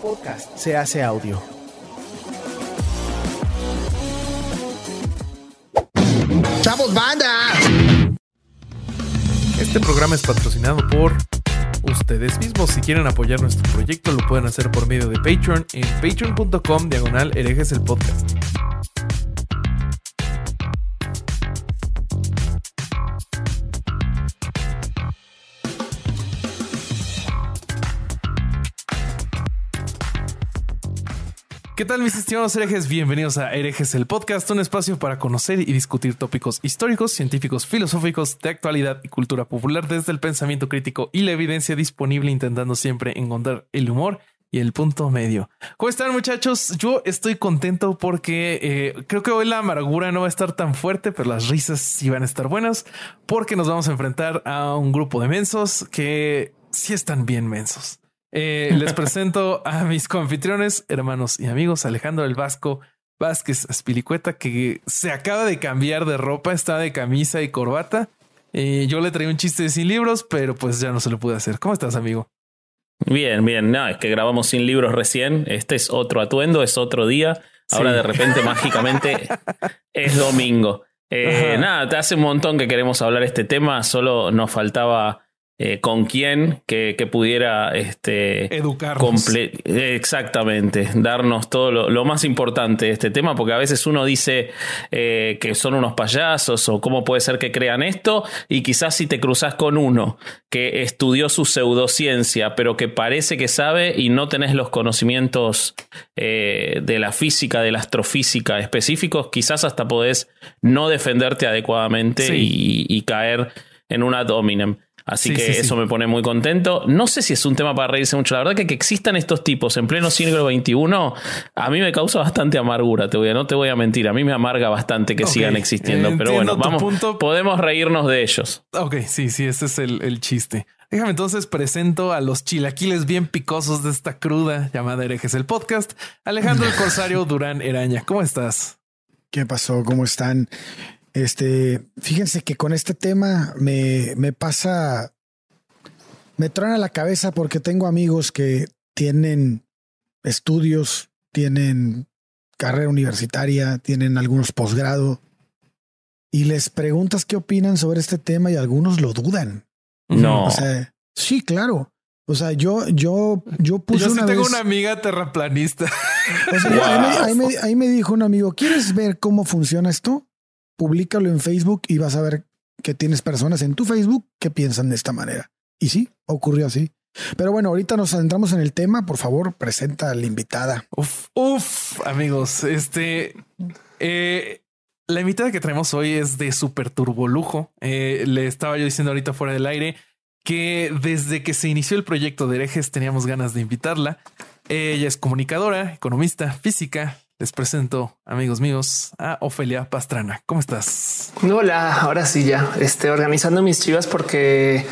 Podcast se hace audio. ¡Chavos, banda! Este programa es patrocinado por ustedes mismos. Si quieren apoyar nuestro proyecto, lo pueden hacer por medio de Patreon en patreon.com diagonal herejes el podcast. ¿Qué tal mis estimados herejes? Bienvenidos a Herejes el Podcast, un espacio para conocer y discutir tópicos históricos, científicos, filosóficos, de actualidad y cultura popular desde el pensamiento crítico y la evidencia disponible intentando siempre encontrar el humor y el punto medio. ¿Cómo están muchachos? Yo estoy contento porque eh, creo que hoy la amargura no va a estar tan fuerte, pero las risas sí van a estar buenas porque nos vamos a enfrentar a un grupo de mensos que sí están bien mensos. Eh, les presento a mis confitriones, hermanos y amigos, Alejandro el Vasco Vázquez Aspilicueta, que se acaba de cambiar de ropa, está de camisa y corbata. Eh, yo le traí un chiste sin libros, pero pues ya no se lo pude hacer. ¿Cómo estás, amigo? Bien, bien. No, es que grabamos sin libros recién. Este es otro atuendo, es otro día. Ahora de repente, mágicamente, es domingo. Eh, nada, te hace un montón que queremos hablar este tema. Solo nos faltaba eh, con quién que, pudiera este, educarnos. Exactamente, darnos todo lo, más importante de este tema, porque a veces uno dice eh, que son unos payasos o cómo puede ser que crean esto, y quizás si te cruzas con uno que estudió su pseudociencia, pero que parece que sabe y no tenés los conocimientos eh, de la física, de la astrofísica específicos, quizás hasta podés no defenderte adecuadamente y, caer en una dominem. Así que eso me pone muy contento. No sé si es un tema para reírse mucho. La verdad que que existan estos tipos en pleno siglo XXI, a mí me causa bastante amargura. Te voy a, no te voy a mentir. A mí me amarga bastante que sigan existiendo. pero bueno, vamos, podemos reírnos de ellos. Ok, sí, sí, ese es el, chiste. Déjame entonces presento a los chilaquiles bien picosos de esta cruda llamada Herejes el Podcast. Alejandro el Corsario Durán Eraña, ¿cómo estás? ¿Qué pasó? ¿Cómo están? Este, fíjense que con este tema me, me pasa, me a la cabeza porque tengo amigos que tienen estudios, tienen carrera universitaria, tienen algunos posgrado y les preguntas qué opinan sobre este tema y algunos lo dudan. No. O sea, sí, claro. O sea, yo, yo, yo puse yo sí tengo una amiga terraplanista. ahí, me, dijo un amigo, ¿quieres ver cómo funciona esto? Públicalo en Facebook y vas a ver que tienes personas en tu Facebook que piensan de esta manera. Y sí, ocurrió así. Pero bueno, ahorita nos adentramos en el tema. Por favor, presenta a la invitada. Uf, uf, amigos. Este, eh, la invitada que traemos hoy es de super turbolujo. Eh, le estaba yo diciendo ahorita fuera del aire que desde que se inició el proyecto de herejes teníamos ganas de invitarla. Ella es comunicadora, economista, física, les presento, amigos míos, a Ofelia Pastrana. ¿Cómo estás? Hola, ahora sí ya, este, organizando mis chivas porque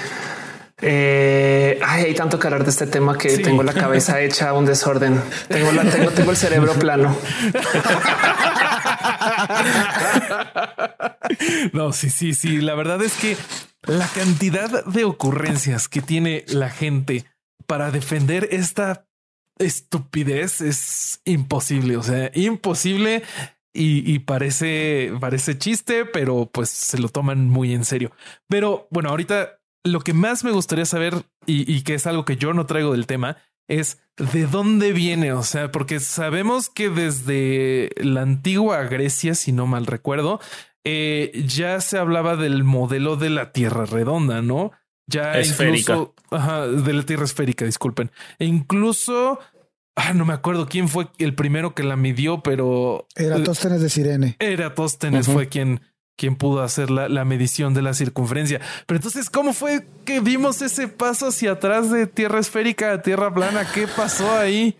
eh, hay tanto que hablar de este tema que tengo la cabeza hecha un desorden. Tengo, la, tengo, tengo el cerebro plano. no, sí, sí, sí. La verdad es que la cantidad de ocurrencias que tiene la gente para defender esta estupidez es imposible, o sea, imposible y, parece, parece chiste, pero pues se lo toman muy en serio. Pero bueno, ahorita lo que más me gustaría saber y, que es algo que yo no traigo del tema es de dónde viene, o sea, porque sabemos que desde la antigua Grecia, si no mal recuerdo, eh, ya se hablaba del modelo de la Tierra redonda, ¿no? Ya esférica. incluso ajá, de la Tierra esférica, disculpen. E incluso Ah, no me acuerdo quién fue el primero que la midió, pero Eratóstenes de Sirene. Eratóstenes fue quien, quien pudo hacer la, la, medición de la circunferencia. Pero entonces, ¿cómo fue que vimos ese paso hacia atrás de tierra esférica a tierra plana? ¿Qué pasó ahí?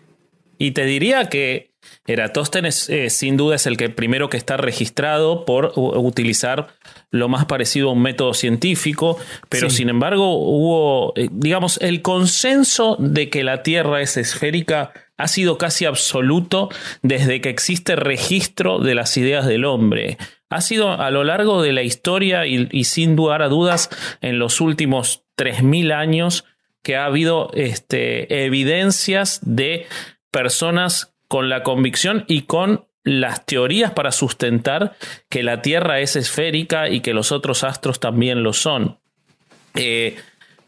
Y te diría que Eratóstenes eh, sin duda es el que primero que está registrado por utilizar lo más parecido a un método científico, pero sin embargo hubo, eh, digamos, el consenso de que la Tierra es esférica ha sido casi absoluto desde que existe registro de las ideas del hombre. Ha sido a lo largo de la historia y, y sin lugar a dudas en los últimos 3.000 años que ha habido este, evidencias de personas con la convicción y con las teorías para sustentar que la Tierra es esférica y que los otros astros también lo son. Eh,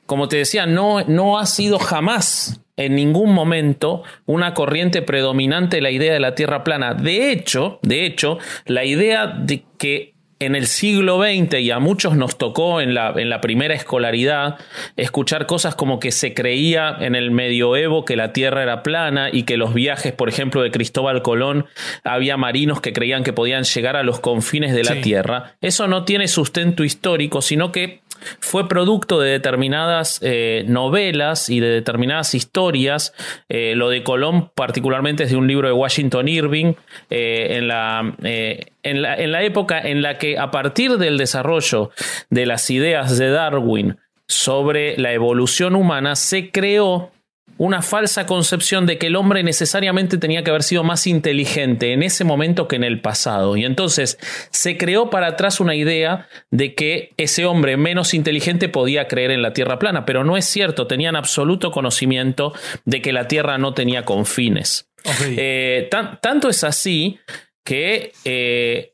como te decía, no, no ha sido jamás en ningún momento una corriente predominante la idea de la Tierra plana. De hecho, de hecho, la idea de que en el siglo XX y a muchos nos tocó en la, en la, primera escolaridad escuchar cosas como que se creía en el medioevo que la Tierra era plana y que los viajes, por ejemplo, de Cristóbal Colón, había marinos que creían que podían llegar a los confines de la Tierra. Eso no tiene sustento histórico, sino que fue producto de determinadas eh, novelas y de determinadas historias. Eh, lo de Colón particularmente es de un libro de Washington Irving eh, en, la, en, la, en la época en la que a partir del desarrollo de las ideas de Darwin sobre la evolución humana se creó una falsa concepción de que el hombre necesariamente tenía que haber sido más inteligente en ese momento que en el pasado. Y entonces se creó para atrás una idea de que ese hombre menos inteligente podía creer en la Tierra plana, pero no es cierto, tenían absoluto conocimiento de que la Tierra no tenía confines. Eh, tanto es así que eh,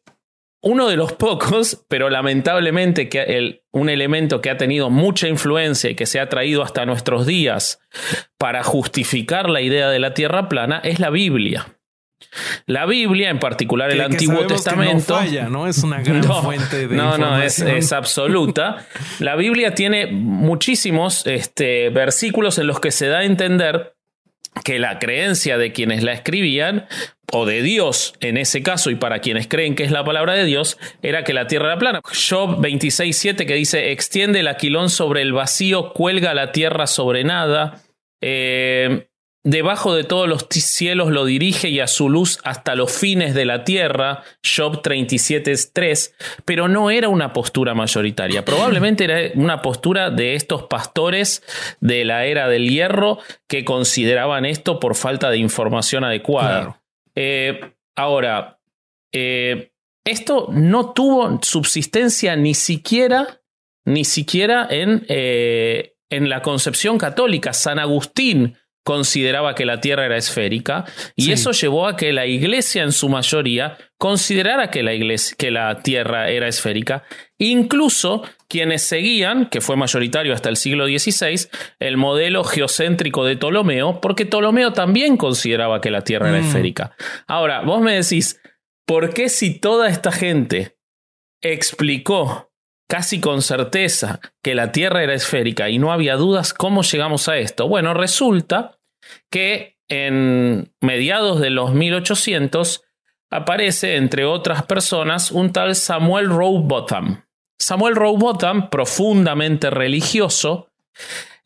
uno de los pocos, pero lamentablemente que un elemento que ha tenido mucha influencia y que se ha traído hasta nuestros días para justificar la idea de la Tierra plana es la Biblia. La Biblia, en particular el Antiguo Testamento. no, falla, ¿no? Es una gran fuente de. No, no, es, absoluta. La Biblia tiene muchísimos este, versículos en los que se da a entender que la creencia de quienes la escribían o de Dios en ese caso y para quienes creen que es la palabra de Dios, era que la tierra era plana. Job 26.7 que dice, extiende el aquilón sobre el vacío, cuelga la tierra sobre nada, eh, debajo de todos los cielos lo dirige y a su luz hasta los fines de la tierra, Job 37.3, pero no era una postura mayoritaria, probablemente era una postura de estos pastores de la era del hierro que consideraban esto por falta de información adecuada. Eh, ahora, eh, esto no tuvo subsistencia ni siquiera, ni siquiera en, eh, en la concepción católica. San Agustín consideraba que la Tierra era esférica y eso llevó a que la Iglesia en su mayoría considerara que la, iglesia, que la Tierra era esférica, incluso quienes seguían, que fue mayoritario hasta el siglo XVI, el modelo geocéntrico de Ptolomeo, porque Ptolomeo también consideraba que la Tierra era mm. esférica. Ahora, vos me decís, ¿por qué si toda esta gente explicó casi con certeza que la Tierra era esférica y no había dudas, ¿cómo llegamos a esto? Bueno, resulta que en mediados de los 1800 aparece, entre otras personas, un tal Samuel Rowbotham. Samuel Rowbotham, profundamente religioso,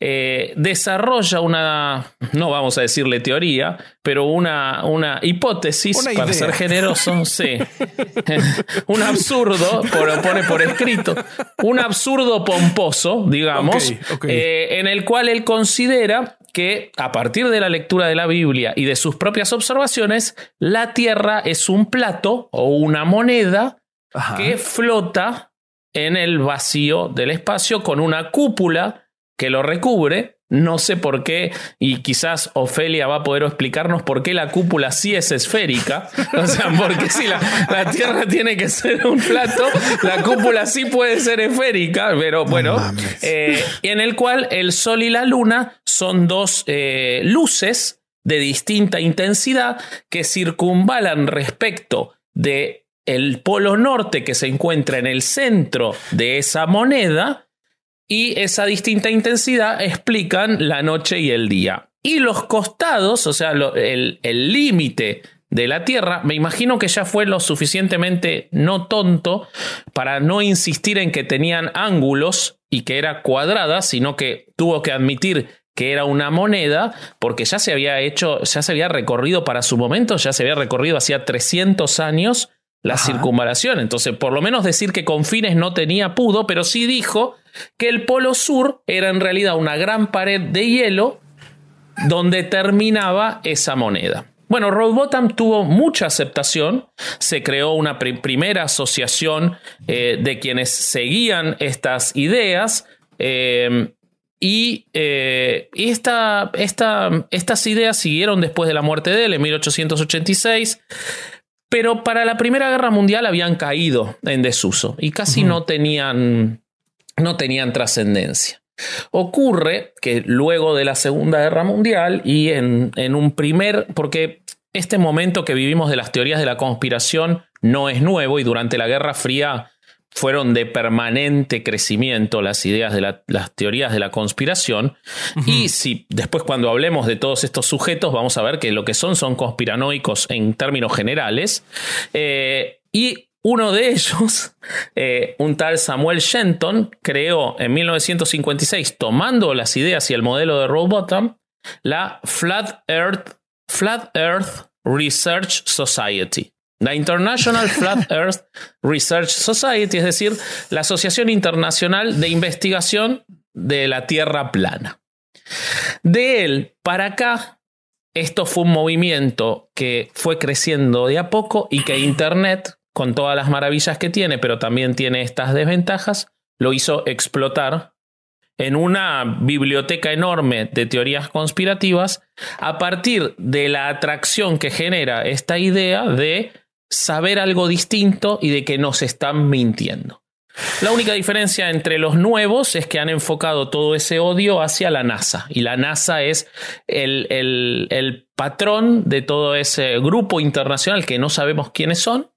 eh, desarrolla una, no vamos a decirle teoría, pero una, una hipótesis, para ser generoso, sí. un absurdo, pone por escrito, un absurdo pomposo, digamos, eh, en el cual él considera que a partir de la lectura de la Biblia y de sus propias observaciones, la Tierra es un plato o una moneda que flota en el vacío del espacio con una cúpula que lo recubre. No sé por qué, y quizás Ofelia va a poder explicarnos por qué la cúpula sí es esférica. O sea, porque si la, Tierra tiene que ser un plato, la cúpula sí puede ser esférica, pero bueno, eh, en el cual el Sol y la Luna son dos eh, luces de distinta intensidad que circunvalan respecto de el polo norte que se encuentra en el centro de esa moneda y esa distinta intensidad explican la noche y el día. Y los costados, o sea, el límite de la Tierra, me imagino que ya fue lo suficientemente no tonto para no insistir en que tenían ángulos y que era cuadrada, sino que tuvo que admitir que era una moneda, porque ya se había hecho, ya se había recorrido para su momento, ya se había recorrido hacía 300 años la circunvalación. Entonces, por lo menos decir que con fines no tenía pudo, pero sí dijo que el polo sur era en realidad una gran pared de hielo donde terminaba esa moneda. Bueno, Robotham tuvo mucha aceptación, se creó una primera asociación eh, de quienes seguían estas ideas, eh, y, esta, estas ideas siguieron después de la muerte de él en 1886, pero para la Primera Guerra Mundial habían caído en desuso y casi no tenían, no tenían trascendencia. Ocurre que luego de la Segunda Guerra Mundial y en, en un primer, porque este momento que vivimos de las teorías de la conspiración no es nuevo y durante la Guerra Fría fueron de permanente crecimiento las ideas de las teorías de la conspiración. Y si después cuando hablemos de todos estos sujetos vamos a ver que lo que son son conspiranoicos en términos generales. Eh, y uno de ellos, eh, un tal Samuel Shenton, creó en 1956, tomando las ideas y el modelo de Rowbottom, la Flat Earth, Flat Earth Research Society. La International Flat Earth Research Society, es decir, la Asociación Internacional de Investigación de la Tierra Plana. De él para acá, esto fue un movimiento que fue creciendo de a poco y que Internet, con todas las maravillas que tiene, pero también tiene estas desventajas, lo hizo explotar en una biblioteca enorme de teorías conspirativas a partir de la atracción que genera esta idea de saber algo distinto y de que nos están mintiendo. La única diferencia entre los nuevos es que han enfocado todo ese odio hacia la NASA. Y la NASA es el, el, patrón de todo ese grupo internacional que no sabemos quiénes son,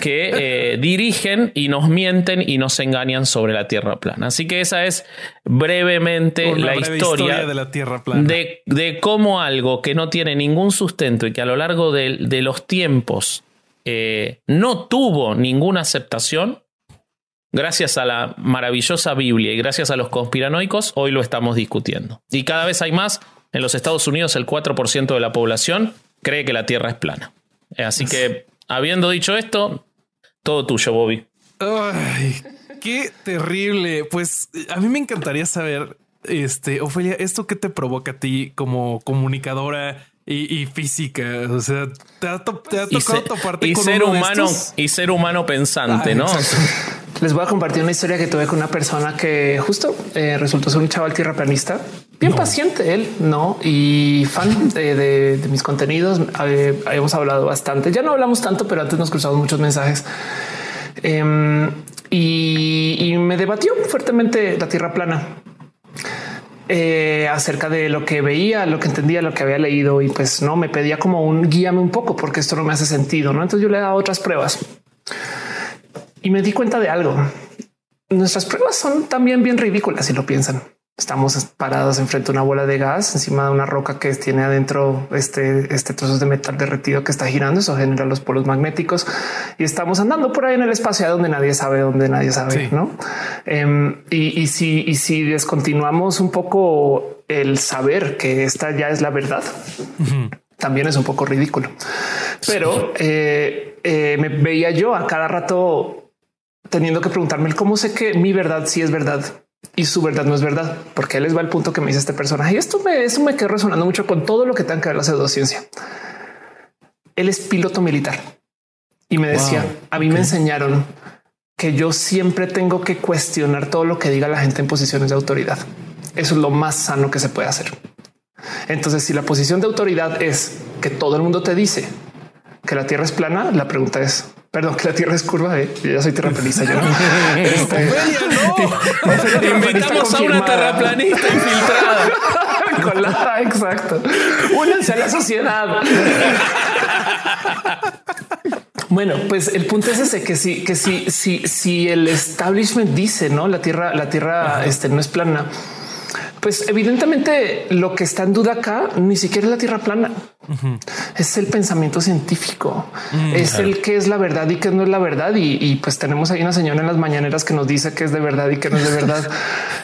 que eh, dirigen y nos mienten y nos engañan sobre la Tierra plana. Así que esa es brevemente la historia, de la Tierra plana. De, cómo algo que no tiene ningún sustento y que a lo largo de, de los tiempos eh, no tuvo ninguna aceptación, gracias a la maravillosa Biblia y gracias a los conspiranoicos, hoy lo estamos discutiendo. Y cada vez hay más. En los Estados Unidos el 4% de la población cree que la Tierra es plana. Así que, habiendo dicho esto, todo tuyo, Bobby. Ay, qué terrible. Pues a mí me encantaría saber, este, Ofelia, ¿esto qué te provoca a ti como comunicadora y, física. O sea, te ha, tocado toparte y con ser uno humano de estos? y ser humano pensante, ¿no? Les voy a compartir una historia que tuve con una persona que justo eh, resultó ser un chaval tierraplanista, bien paciente él, no y fan de, mis contenidos. Eh, habíamos hablado bastante. Ya no hablamos tanto, pero antes nos cruzamos muchos mensajes. Em, y, y me debatió fuertemente la tierra plana. Eh, acerca de lo que veía, lo que entendía, lo que había leído y pues no me pedía como un guíame un poco porque esto no me hace sentido. No, entonces yo le he dado otras pruebas y me di cuenta de algo. Nuestras pruebas son también bien ridículas si lo piensan. Estamos parados enfrente de una bola de gas encima de una roca que tiene adentro este, este trozo de metal derretido que está girando. Eso genera los polos magnéticos y estamos andando por ahí en el espacio donde nadie sabe, donde nadie sabe, no? Em, y, si, y si descontinuamos un poco el saber que esta ya es la verdad, también es un poco ridículo. Pero eh, eh, me veía yo a cada rato teniendo que preguntarme cómo sé que mi verdad sí es verdad y su verdad no es verdad, porque él les va el punto que me dice este personaje. Y esto me, eso me quedó resonando mucho con todo lo que tenga que ver la pseudociencia. Él es piloto militar y me decía, a mí me enseñaron que yo siempre tengo que cuestionar todo lo que diga la gente en posiciones de autoridad. Eso es lo más sano que se puede hacer. Entonces, si la posición de autoridad es que todo el mundo te dice que la Tierra es plana, la pregunta es Perdón, que la Tierra es curva. Eh. Yo ya soy terraplanista. Yo este, no. Invitamos a una terraplanista infiltrada. Con la, exacto. Únanse a la sociedad. Bueno, pues el punto es ese que si, que si, si, si el establishment dice no, la tierra, la tierra este, no es plana pues evidentemente lo que está en duda acá ni siquiera es la tierra plana. Es el pensamiento científico, mm, es el que es la verdad y que no es la verdad. Y, pues tenemos ahí una señora en las mañaneras que nos dice que es de verdad y que no es de verdad.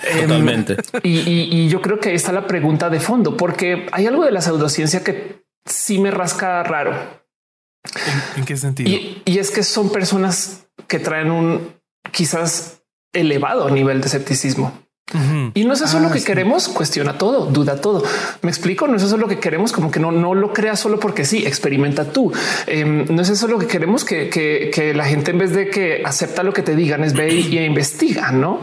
Em, Totalmente. y, yo creo que ahí está la pregunta de fondo, porque hay algo de la pseudociencia que sí me rasca raro. ¿En, qué sentido? y es que son personas que traen un quizás elevado nivel de escepticismo. Y no es eso lo que queremos, cuestiona todo, duda todo. Me explico, no es eso lo que queremos, como que no, no lo creas solo porque sí, experimenta tú. Em, no es eso lo que queremos que, la gente en vez de que acepta lo que te digan es ve y, investiga, ¿no?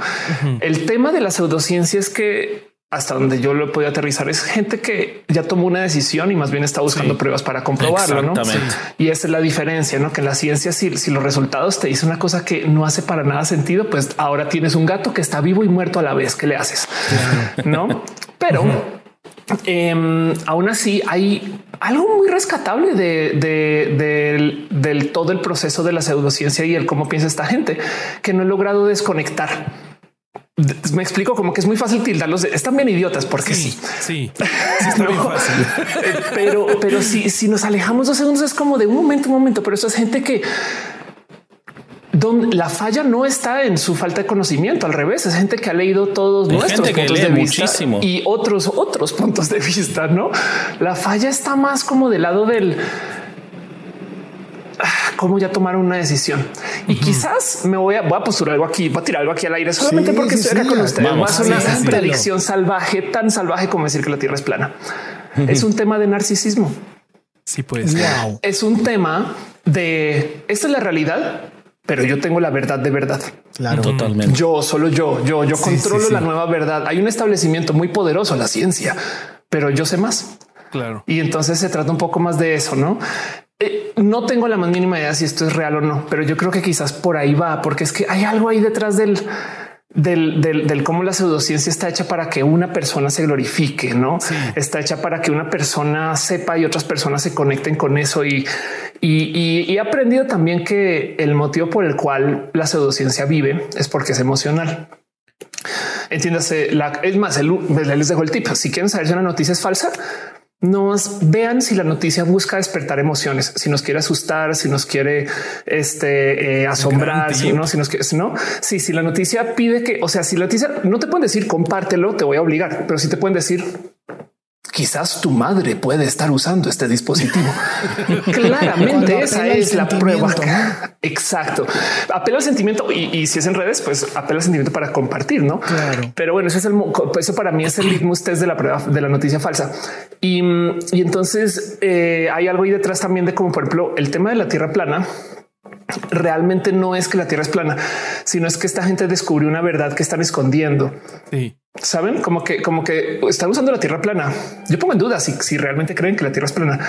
El tema de la pseudociencia es que hasta donde yo lo he podido aterrizar, es gente que ya tomó una decisión y más bien está buscando pruebas para comprobarlo. ¿no? Y esa es la diferencia, ¿no? Que en la ciencia, si, si los resultados te dicen una cosa que no hace para nada sentido, pues ahora tienes un gato que está vivo y muerto a la vez. ¿Qué le haces? no, pero eh, aún así hay algo muy rescatable de, del todo el proceso de la pseudociencia y el cómo piensa esta gente que no he logrado desconectar me explico como que es muy fácil tildarlos. De, están bien idiotas porque sí, sí, sí, fácil. pero, pero si, si nos alejamos dos segundos es como de un momento, un momento, pero eso es gente que donde la falla no está en su falta de conocimiento, al revés, es gente que ha leído todos nuestros puntos de vista muchísimo. y otros otros puntos de vista, ¿no? La falla está más como del lado del cómo ya tomaron una decisión. Y quizás me voy a, voy a posturar algo aquí, voy a tirar algo aquí al aire solamente porque estoy acá con ustedes. Más una predicción salvaje, tan salvaje como decir que la Tierra es plana. Es un tema de narcisismo. Sí, pues. Es un tema de esta es la realidad, pero yo tengo la verdad de verdad. Claro, totalmente. Yo, solo yo, yo, yo controlo la nueva verdad. Hay un establecimiento muy poderoso, la ciencia, pero yo sé más. Claro. Y entonces se trata un poco más de eso, ¿no? Eh, no tengo la más mínima idea si esto es real o no, pero yo creo que quizás por ahí va, porque es que hay algo ahí detrás del, del, del, cómo la pseudociencia está hecha para que una persona se glorifique, no está hecha para que una persona sepa y otras personas se conecten con eso. Y, y, he aprendido también que el motivo por el cual la pseudociencia vive es porque es emocional. Entiéndase, la, es más, les dejo el tip. Si quieren saber si una noticia es falsa, nos vean si la noticia busca despertar emociones, si nos quiere asustar, si nos quiere este, eh, asombrar, si no, si nos quiere, si no, si, si la noticia pide que, o sea, si la noticia no te pueden decir compártelo, te voy a obligar, pero si te pueden decir quizás tu madre puede estar usando este dispositivo. Claramente esa es la prueba. Exacto. Apela al sentimiento y, si es en redes, pues apela al sentimiento para compartir, no? Claro. Pero bueno, eso es el, eso para mí es el litmus test de la prueba de la noticia falsa. Y, entonces eh, hay algo ahí detrás también de como por ejemplo el tema de la tierra plana realmente no es que la Tierra es plana, sino es que esta gente descubrió una verdad que están escondiendo. Sí. Saben como que, como que están usando la Tierra plana. Yo pongo en duda si, si realmente creen que la Tierra es plana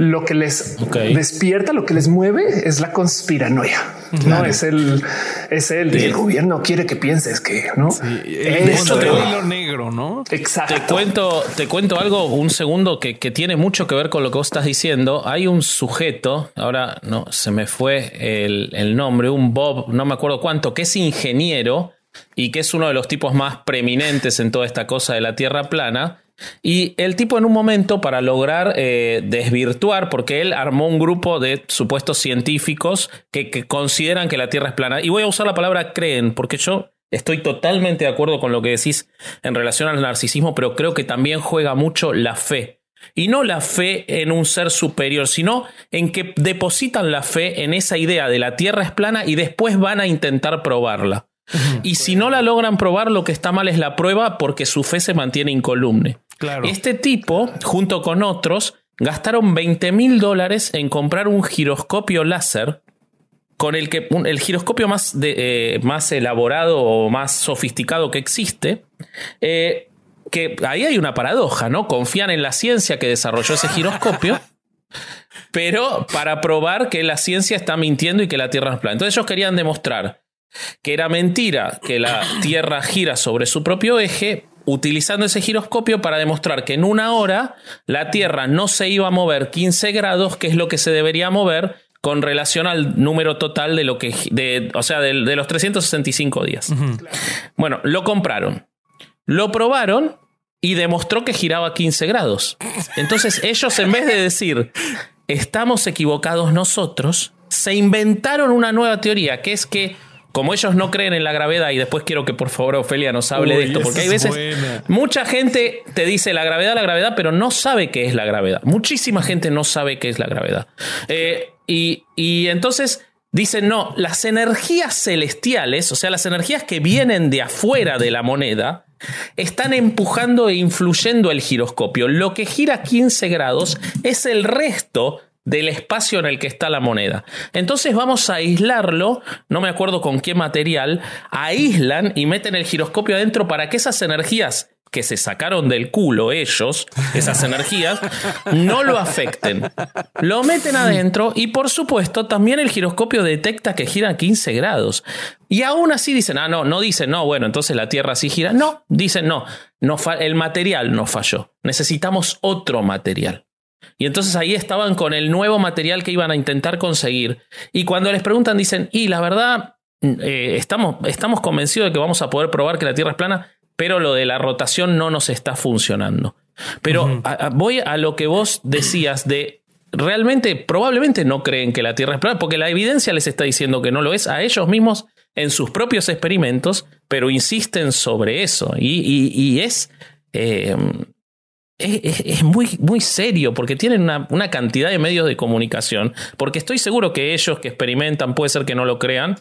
lo que les despierta, lo que les mueve es la conspiranoia. No es el, es el, el gobierno quiere que pienses que no es lo negro, no? Exacto. Te cuento, te cuento algo un segundo que, que, tiene mucho que ver con lo que vos estás diciendo. Hay un sujeto, ahora no se me fue el, el nombre, un Bob, no me acuerdo cuánto, que es ingeniero y que es uno de los tipos más preeminentes en toda esta cosa de la Tierra plana y el tipo en un momento para lograr eh, desvirtuar, porque él armó un grupo de supuestos científicos que, consideran que la Tierra es plana, y voy a usar la palabra creen, porque yo estoy totalmente de acuerdo con lo que decís en relación al narcisismo, pero creo que también juega mucho la fe. Y no la fe en un ser superior, sino en que depositan la fe en esa idea de la Tierra es plana y después van a intentar probarla. Y si no la logran probar, lo que está mal es la prueba porque su fe se mantiene incolumne. Este tipo, junto con otros, gastaron 20 mil dólares en comprar un giroscopio láser con el que el giroscopio más, eh, más elaborado o más sofisticado que existe. Eh, que ahí hay una paradoja, ¿no? Confían en la ciencia que desarrolló ese giroscopio, pero para probar que la ciencia está mintiendo y que la Tierra es plana. Entonces ellos querían demostrar que era mentira que la Tierra gira sobre su propio eje, utilizando ese giroscopio para demostrar que en una hora la Tierra no se iba a mover 15 grados, que es lo que se debería mover con relación al número total de lo que, de, o sea, de, los 365 días. Bueno, lo compraron, lo probaron y demostró que giraba 15 grados. Entonces ellos en vez de decir, estamos equivocados nosotros, se inventaron una nueva teoría, que es que como ellos no creen en la gravedad, y después quiero que por favor Ofelia nos hable de esto, porque hay veces mucha gente te dice la gravedad, la gravedad, pero no sabe qué es la gravedad. Muchísima gente no sabe qué es la gravedad. Eh, y, y entonces dicen, no, las energías celestiales, o sea, las energías que vienen de afuera de la moneda, están empujando e influyendo el giroscopio. Lo que gira 15 grados es el resto del espacio en el que está la moneda. Entonces vamos a aislarlo, no me acuerdo con qué material, aíslan y meten el giroscopio adentro para que esas energías que se sacaron del culo ellos, esas energías, no lo afecten. Lo meten adentro y por supuesto también el giroscopio detecta que gira 15 grados. Y aún así dicen, ah, no, no dicen, no, bueno, entonces la Tierra sí gira. No, dicen, no, no el material no falló. Necesitamos otro material. Y entonces ahí estaban con el nuevo material que iban a intentar conseguir. Y cuando les preguntan, dicen, y la verdad, eh, estamos, estamos convencidos de que vamos a poder probar que la Tierra es plana, pero lo de la rotación no nos está funcionando. Pero voy a lo que vos decías de realmente, probablemente no creen que la Tierra es plana, porque la evidencia les está diciendo que no lo es a ellos mismos en sus propios experimentos, pero insisten sobre eso. Y, es, eh, es, muy, muy serio, porque tienen una, una cantidad de medios de comunicación, porque estoy seguro que ellos que experimentan puede ser que no lo crean,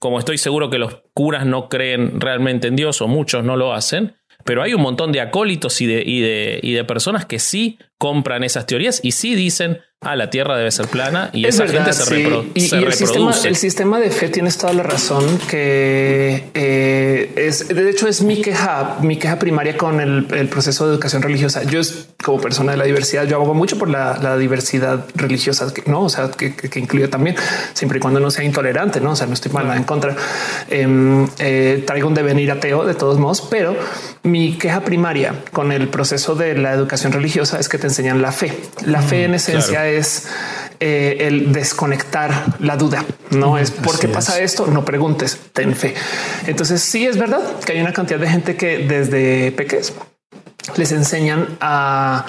como estoy seguro que los curas no creen realmente en Dios o muchos no lo hacen, pero hay un montón de acólitos y de, y de, y de personas que sí compran esas teorías y sí dicen, ah, la Tierra debe ser plana y esa gente se, el Sistema, el sistema de fe tienes toda la razón que eh, es, de hecho es mi queja, mi queja primaria con el, proceso de educación religiosa. Yo es como persona de la diversidad, yo abogo mucho por la, diversidad religiosa, no, o sea, que, incluye también siempre y cuando no sea intolerante, no, o sea, no estoy mal en contra. Em, eh, traigo un devenir ateo de todos modos, pero mi queja primaria con el proceso de la educación religiosa es que te enseñan la fe. La fe en mm, esencia es eh, el desconectar la duda. No es porque pasa esto, no preguntes, ten fe. Entonces sí es verdad que hay una cantidad de gente que desde pequeños les enseñan a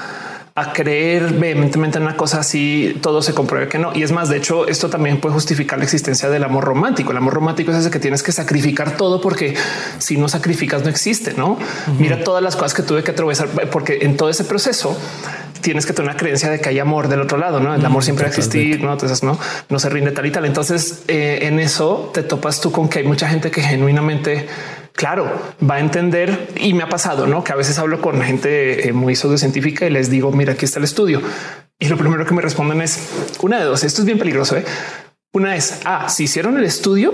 a creer vehementemente en una cosa así, todo se compruebe que no. Y es más, de hecho, esto también puede justificar la existencia del amor romántico. El amor romántico es ese que tienes que sacrificar todo porque si no sacrificas no existe, ¿no? Mira todas las cosas que tuve que atravesar porque en todo ese proceso tienes que tener una creencia de que hay amor del otro lado, ¿no? El amor siempre va a existir, ¿no? Entonces, no, no se rinde tal y tal. Entonces, eh, en eso te topas tú con que hay mucha gente que genuinamente claro, va a entender y me ha pasado, ¿no? Que a veces hablo con gente eh, muy científica y les digo, mira, aquí está el estudio. Y lo primero que me responden es una de dos. Esto es bien peligroso. ¿eh? Una es, ah, si hicieron el estudio,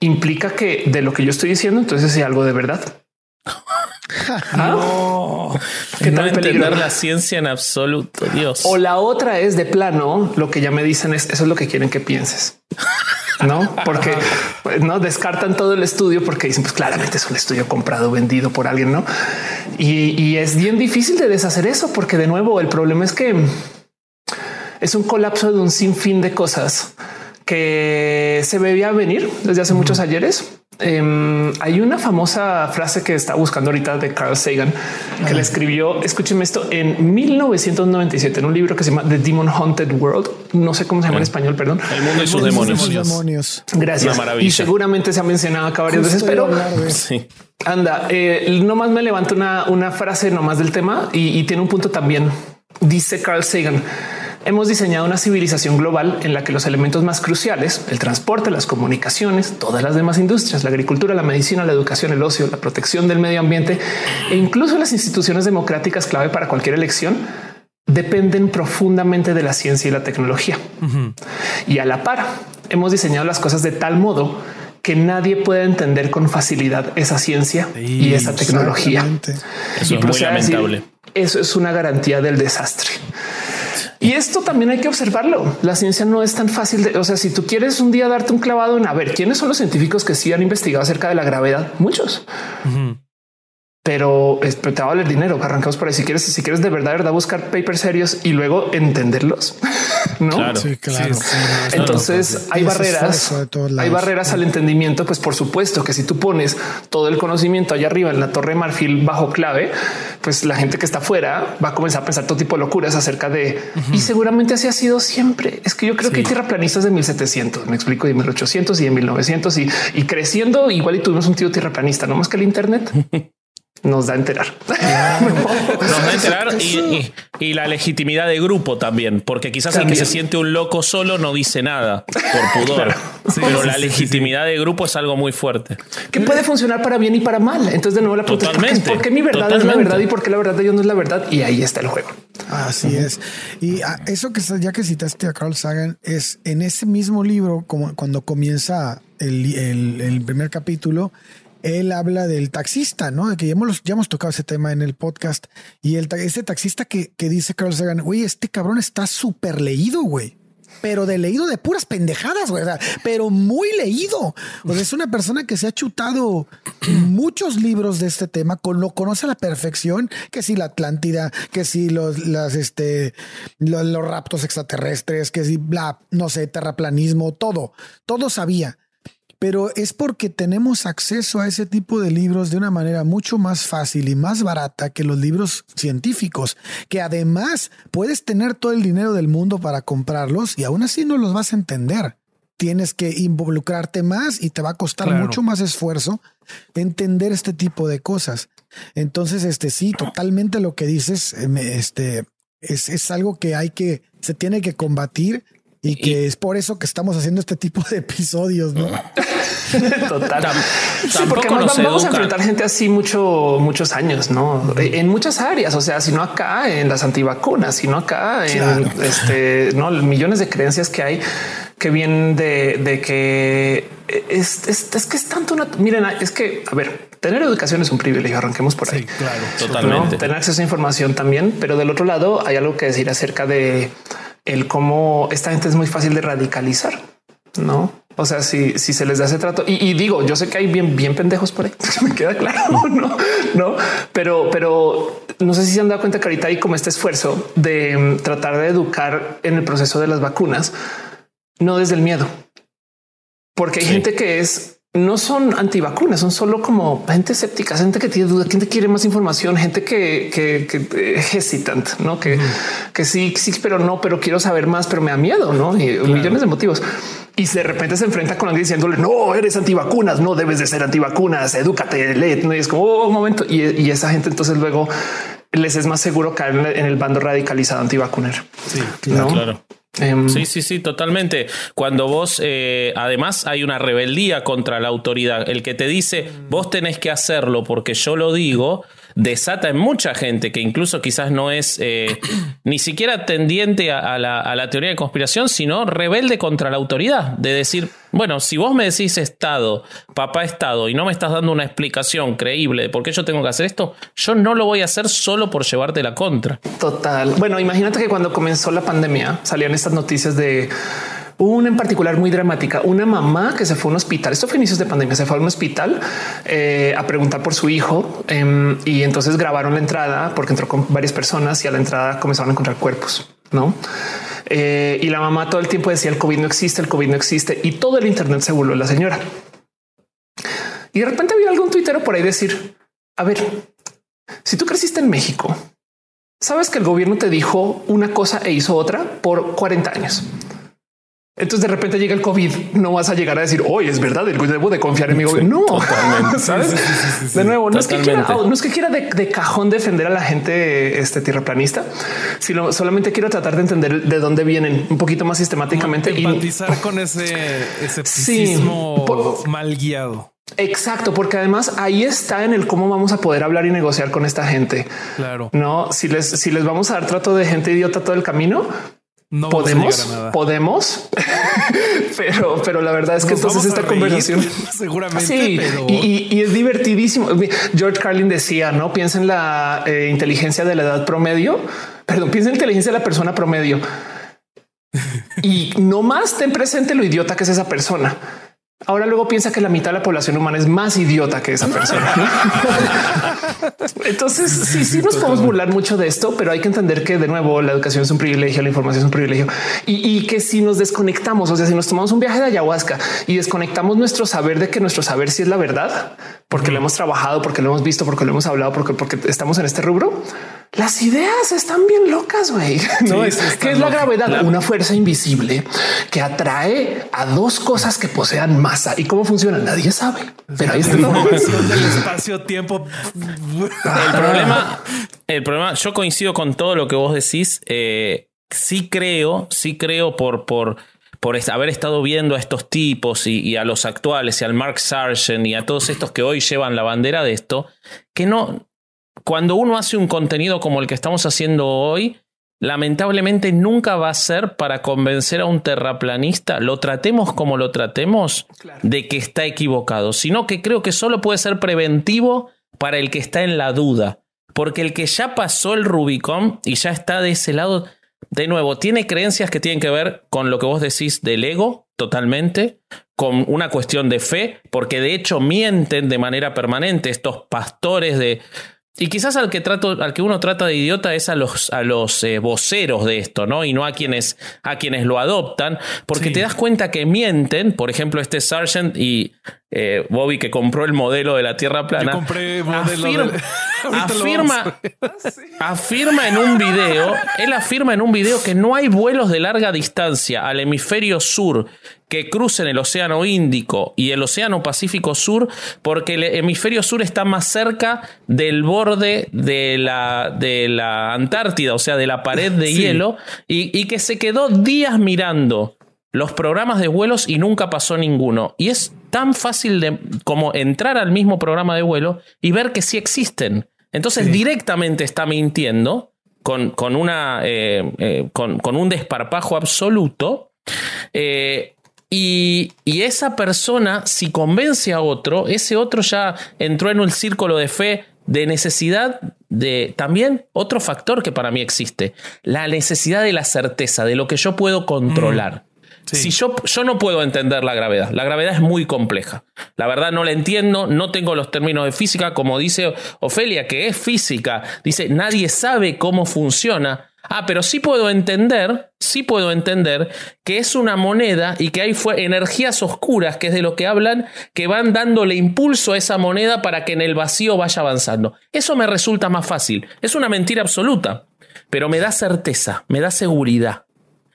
implica que de lo que yo estoy diciendo, entonces es algo de verdad. no, que no entender la ciencia en absoluto. Dios. O la otra es de plano. Lo que ya me dicen es eso es lo que quieren que pienses no? Porque no descartan todo el estudio porque dicen, pues claramente es un estudio comprado, vendido por alguien, no? Y, es bien difícil de deshacer eso, porque de nuevo el problema es que es un colapso de un sinfín de cosas que se veía venir desde hace muchos ayeres Em, hay una famosa frase que está buscando ahorita de Carl Sagan que le escribió. Escúcheme esto en 1997 en un libro que se llama The Demon Haunted World. No sé cómo se llama en español, perdón. El mundo y sus demonios. Gracias. Y seguramente se ha mencionado acá varias veces, pero sí. Anda, eh, nomás me levanto una, una frase nomás del tema y, y tiene un punto también. Dice Carl Sagan hemos diseñado una civilización global en la que los elementos más cruciales, el transporte, las comunicaciones, todas las demás industrias, la agricultura, la medicina, la educación, el ocio, la protección del medio ambiente e incluso las instituciones democráticas clave para cualquier elección, dependen profundamente de la ciencia y la tecnología. Y a la par, hemos diseñado las cosas de tal modo que nadie pueda entender con facilidad esa ciencia y esa tecnología. Eso es muy lamentable. eso es una garantía del desastre. Y esto también hay que observarlo. La ciencia no es tan fácil de, o sea, si tú quieres un día darte un clavado en a ver quiénes son los científicos que sí han investigado acerca de la gravedad, muchos pero te va a valer dinero. Arrancamos por ahí. Si quieres, si quieres de verdad, verdad buscar papers serios y luego entenderlos, no? Sí, claro. Entonces hay barreras, hay barreras al entendimiento. Pues por supuesto que si tú pones todo el conocimiento allá arriba en la torre de marfil bajo clave, pues la gente que está afuera va a comenzar a pensar todo tipo de locuras acerca de y seguramente así ha sido siempre. Es que yo creo que hay tierraplanistas de 1700, me explico, de 1800 y de 1900 y, y creciendo igual y tuvimos un tío tierraplanista, no más que el Internet. nos da a enterar. nos da a enterar y, la legitimidad de grupo también, porque quizás el que se siente un loco solo no dice nada por pudor, pero la legitimidad de grupo es algo muy fuerte. Que puede funcionar para bien y para mal. Entonces, de nuevo, la pregunta es ¿por qué, mi verdad es la verdad y por qué la verdad de ellos no es la verdad? Y ahí está el juego. Así es. Y eso que ya que citaste a Carl Sagan es en ese mismo libro, como cuando comienza el, el primer capítulo, él habla del taxista, ¿no? De que ya hemos, ya hemos tocado ese tema en el podcast. Y el, ese taxista que, que dice Carl Sagan, güey, este cabrón está súper leído, güey pero de leído de puras pendejadas, güey. pero muy leído. O sea, es una persona que se ha chutado muchos libros de este tema, con, lo conoce a la perfección, que si la Atlántida, que si los, este, los raptos extraterrestres, que si bla, no sé, terraplanismo, todo, todo sabía pero es porque tenemos acceso a ese tipo de libros de una manera mucho más fácil y más barata que los libros científicos, que además puedes tener todo el dinero del mundo para comprarlos y aún así no los vas a entender. Tienes que involucrarte más y te va a costar mucho más esfuerzo entender este tipo de cosas. Entonces, este sí, totalmente lo que dices, eh, este es, es algo que hay que, se tiene que combatir y que es por eso que estamos haciendo este tipo de episodios, ¿no? Total. sí, porque vamos, a enfrentar gente así mucho, muchos años, ¿no? En muchas áreas, o sea, si no acá en las antivacunas, sino acá en este, no millones de creencias que hay que vienen de, que es, es, que es tanto una. Miren, es que a ver, tener educación es un privilegio. Arranquemos por ahí. Sí, claro, totalmente. Tener acceso a información también, pero del otro lado hay algo que decir acerca de el cómo esta gente es muy fácil de radicalizar, ¿no? O sea, si, si se les da ese trato y, digo, yo sé que hay bien, bien pendejos por ahí, me queda claro, no, no, pero, pero no sé si se han dado cuenta que ahorita hay como este esfuerzo de mm, tratar de educar en el proceso de las vacunas, no desde el miedo, porque hay gente que es no son antivacunas, son solo como gente escéptica, gente que tiene duda, gente quiere más información, gente que, que, que hesitant, no que, que sí, sí, pero no, pero quiero saber más, pero me da miedo, no? Y millones de motivos. Y de repente se enfrenta con alguien diciéndole no eres antivacunas, no debes de ser antivacunas, edúcate, lee. Y es como oh, un momento. Y, y, esa gente entonces luego les es más seguro caer en el bando radicalizado antivacunero. Sí, claro. Em, sí, sí, sí, totalmente. Cuando vos, eh, además, hay una rebeldía contra la autoridad. El que te dice, vos tenés que hacerlo porque yo lo digo, desata en mucha gente que incluso quizás no es eh, ni siquiera tendiente a, la, teoría de conspiración, sino rebelde contra la autoridad. De decir, bueno, si vos me decís Estado, papá Estado, y no me estás dando una explicación creíble de por qué yo tengo que hacer esto, yo no lo voy a hacer solo por llevarte la contra. Total. Bueno, imagínate que cuando comenzó la pandemia salían estas noticias de una en particular muy dramática, una mamá que se fue a un hospital, esto fue inicios de pandemia, se fue a un hospital eh, a preguntar por su hijo em, y entonces grabaron la entrada porque entró con varias personas y a la entrada comenzaron a encontrar cuerpos, ¿no? Eh, y la mamá todo el tiempo decía el COVID no existe, el COVID no existe y todo el Internet se burló la señora. Y de repente vi algún tuitero por ahí decir, a ver, si tú creciste en México, sabes que el gobierno te dijo una cosa e hizo otra por 40 años. Entonces de repente llega el COVID, no vas a llegar a decir hoy es verdad, el debo de confiar en mi gobierno. No, ¿sabes? de nuevo, no es que quiera, no es que quiera de, cajón defender a la gente este tierraplanista, sino solamente quiero tratar de entender de dónde vienen un poquito más sistemáticamente y empatizar con ese escepticismo mal guiado. Exacto, porque además ahí está en el cómo vamos a poder hablar y negociar con esta gente. Claro. No, si les, si les vamos a dar trato de gente idiota todo el camino, no podemos, podemos, pero, pero la verdad es que entonces esta conversación seguramente sí, y, es divertidísimo. George Carlin decía: No piensa en la eh, inteligencia de la edad promedio, perdón, piensa en la inteligencia de la persona promedio. Y no más ten presente lo idiota que es esa persona. Ahora luego piensa que la mitad de la población humana es más idiota que esa persona. Entonces, sí, sí nos podemos burlar mucho de esto, pero hay que entender que de nuevo la educación es un privilegio, la información es un privilegio. Y, que si nos desconectamos, o sea, si nos tomamos un viaje de ayahuasca y desconectamos nuestro saber de que nuestro saber sí es la verdad, porque lo hemos trabajado, porque lo hemos visto, porque lo hemos hablado, porque, porque estamos en este rubro, las ideas están bien locas, güey. No es que es la gravedad, una fuerza invisible que atrae a dos cosas que posean masa y cómo funciona. Nadie sabe, pero ahí está la información del espacio tiempo. El problema, el problema, yo coincido con todo lo que vos decís. Eh, sí creo, sí creo por, por, por haber estado viendo a estos tipos y, y, a los actuales y al Mark Sargent y a todos estos que hoy llevan la bandera de esto, que no, cuando uno hace un contenido como el que estamos haciendo hoy, lamentablemente nunca va a ser para convencer a un terraplanista, lo tratemos como lo tratemos, de que está equivocado, sino que creo que solo puede ser preventivo para el que está en la duda. Porque el que ya pasó el Rubicon y ya está de ese lado, de nuevo, tiene creencias que tienen que ver con lo que vos decís del ego, totalmente, con una cuestión de fe, porque de hecho mienten de manera permanente estos pastores de... Y quizás al que, trato, al que uno trata de idiota es a los, a los eh, voceros de esto, ¿no? Y no a quienes, a quienes lo adoptan, porque te das cuenta que mienten, por ejemplo, este Sargent y eh, Bobby que compró el modelo de la Tierra plana. Yo compré modelo afirma, de- afirma, afirma en un video, él afirma en un video que no hay vuelos de larga distancia al hemisferio sur que crucen el Océano Índico y el Océano Pacífico Sur, porque el hemisferio sur está más cerca del borde de la, de la Antártida, o sea, de la pared de Sí. hielo, y, y que se quedó días mirando los programas de vuelos y nunca pasó ninguno. Y es tan fácil de, como entrar al mismo programa de vuelo y ver que sí existen. Entonces directamente está mintiendo con, con una, eh, eh, con, con un desparpajo absoluto. eh, y, y esa persona, si convence a otro, ese otro ya entró en un círculo de fe de necesidad de también otro factor que para mí existe, la necesidad de la certeza, de lo que yo puedo controlar. Si yo, yo no puedo entender la gravedad, la gravedad es muy compleja. La verdad no la entiendo, no tengo los términos de física, como dice Ofelia, que es física. Dice, nadie sabe cómo funciona. Ah, pero sí puedo entender, sí puedo entender que es una moneda y que hay energías oscuras, que es de lo que hablan, que van dándole impulso a esa moneda para que en el vacío vaya avanzando. Eso me resulta más fácil. Es una mentira absoluta, pero me da certeza, me da seguridad.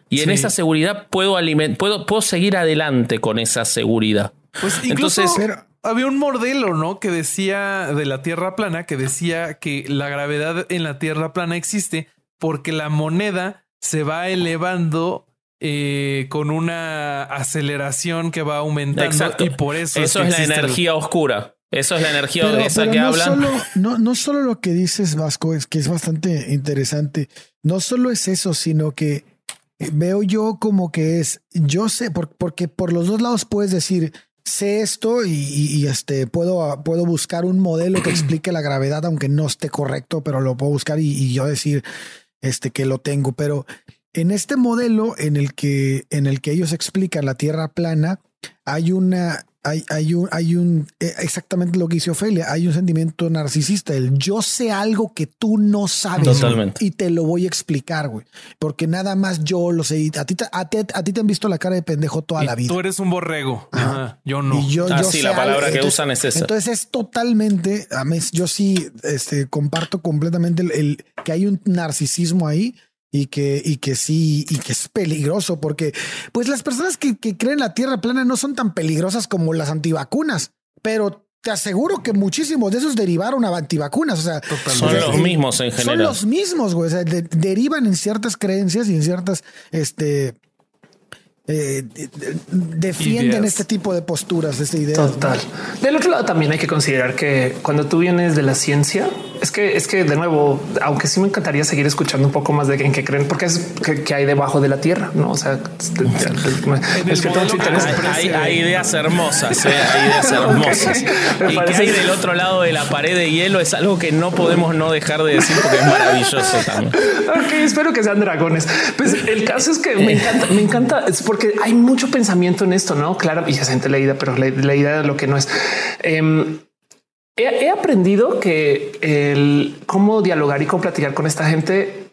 Y en esa seguridad puedo, aliment- puedo, puedo seguir adelante con esa seguridad. Pues incluso Entonces- Pero- había un modelo, ¿no? Que decía de la Tierra plana, que decía que la gravedad en la Tierra plana existe porque la moneda se va elevando eh, con una aceleración que va aumentando Exacto. y por eso Eso que es la el- energía oscura. Eso es la energía Pero, de esa pero que no, hablan. Solo, no, no solo lo que dices, Vasco, es que es bastante interesante. No solo es eso, sino que veo yo como que es, yo sé, por- porque por los dos lados puedes decir, sé esto y, y- y, este puedo, puedo buscar un modelo que explique la gravedad, aunque no esté correcto, pero lo puedo buscar y, y yo decir este que lo tengo. Pero en este modelo en el que, en el que ellos explican la Tierra plana, hay una, hay, hay un, hay un, eh, exactamente lo que dice Ofelia, hay un sentimiento narcisista, el yo sé algo que tú no sabes. Totalmente. Y te lo voy a explicar, güey. Porque nada más yo lo sé. A ti, te- a ti, a ti te han visto la cara de pendejo toda y la vida. Tú eres un borrego. Ajá, Yo no. Y yo, Ah, yo sí, sé la palabra algo. que usan es esa. Entonces es totalmente, a mí, yo sí este, comparto completamente el, el- que hay un narcisismo ahí y que, y que sí, y que es peligroso porque pues las personas que, que creen la tierra plana no son tan peligrosas como las antivacunas, pero te aseguro que muchísimos de esos derivaron a antivacunas. O sea, Son los mismos en Son general. los mismos, güey. O sea, de- derivan en ciertas creencias y en ciertas, este, eh, de- de- defienden Ideas. este tipo de posturas, de esta idea. Total. Del otro lado también hay que considerar que cuando tú vienes de la ciencia, es que es que de nuevo, aunque sí me encantaría seguir escuchando un poco más de en qué creen, porque es que, que hay debajo de la tierra, no? O sea, es que Hay, hay ideas hermosas, ¿eh? hay ideas hermosas. Me Y que hay del otro lado de la pared de hielo es algo que no podemos no dejar de decir porque es maravilloso también. Ok, espero que sean dragones. Pues el caso es que me encanta, me encanta, es porque hay mucho pensamiento en esto, ¿no? Claro, y se siente leída, pero la idea de lo que no es. Em, he, aprendido que el cómo dialogar y cómo platicar con esta gente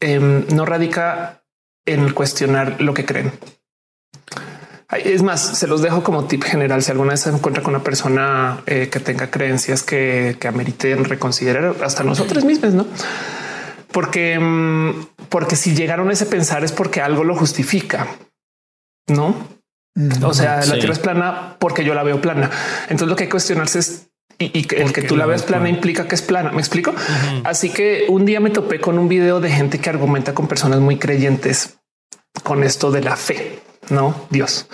em, no radica en cuestionar lo que creen. Es más, se los dejo como tip general. Si alguna vez se encuentra con una persona eh, que tenga creencias que, que ameriten reconsiderar hasta nosotros mismos, no? Porque, mm, porque si llegaron a ese pensar es porque algo lo justifica, no? O sea, la tierra es plana porque yo la veo plana. Entonces lo que hay que cuestionarse es y, y que el que tú la veas plana implica que es plana. Me explico. Así que un día me topé con un video de gente que argumenta con personas muy creyentes con esto de la fe, no Dios.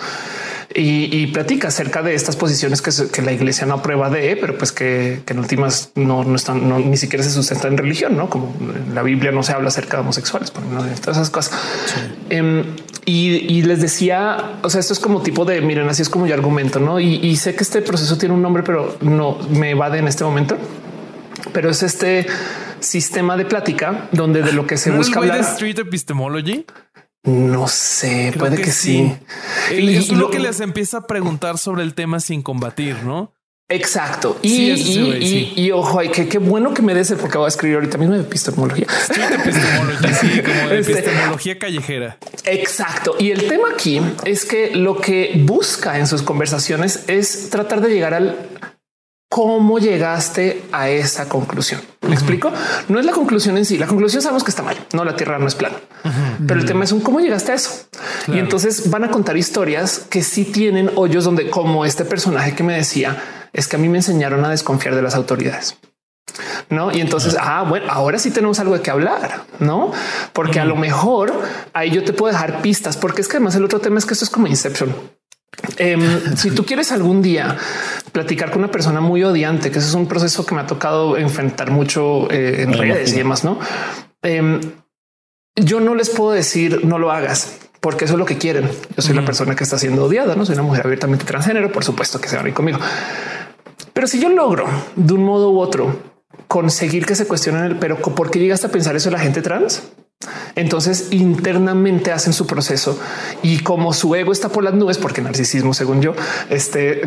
y, platica acerca de estas posiciones que, la iglesia no aprueba de, pero pues que, en últimas no, no están, ni siquiera se sustenta en religión, no como en la Biblia no se habla acerca de homosexuales, por todas esas cosas. Em, y, les decía, o sea, esto es como tipo de miren, así es como yo argumento, no? Y, sé que este proceso tiene un nombre, pero no me evade en este momento. Pero es este sistema de plática donde de lo que se busca hablar. Street Epistemology. No sé, puede que, sí. Y, es lo que les empieza a preguntar sobre el tema sin combatir, ¿no? Exacto. Y, y, ojo, ay, que qué bueno que me des el porque voy a escribir ahorita mismo de epistemología. epistemología, sí, como de este, epistemología callejera. Exacto. Y el tema aquí es que lo que busca en sus conversaciones es tratar de llegar al cómo llegaste a esa conclusión. Me explico. No es la conclusión en sí. La conclusión sabemos que está mal. No, la tierra no es plana, pero el tema es un cómo llegaste a eso. Y entonces van a contar historias que sí tienen hoyos donde, como este personaje que me decía, es que a mí me enseñaron a desconfiar de las autoridades. No, y entonces, ah, bueno, ahora sí tenemos algo de qué hablar, no? Porque a lo mejor ahí yo te puedo dejar pistas, porque es que además el otro tema es que esto es como Inception. Em, si tú quieres algún día platicar con una persona muy odiante, que ese es un proceso que me ha tocado enfrentar mucho eh, en redes y demás, no? Em, yo no les puedo decir no lo hagas porque eso es lo que quieren. Yo soy la persona que está siendo odiada, no soy una mujer abiertamente transgénero. Por supuesto que se van a ir conmigo, pero si yo logro de un modo u otro conseguir que se cuestionen el pero por qué llegaste a pensar eso la gente trans, entonces internamente hacen su proceso y como su ego está por las nubes, porque narcisismo, según yo, este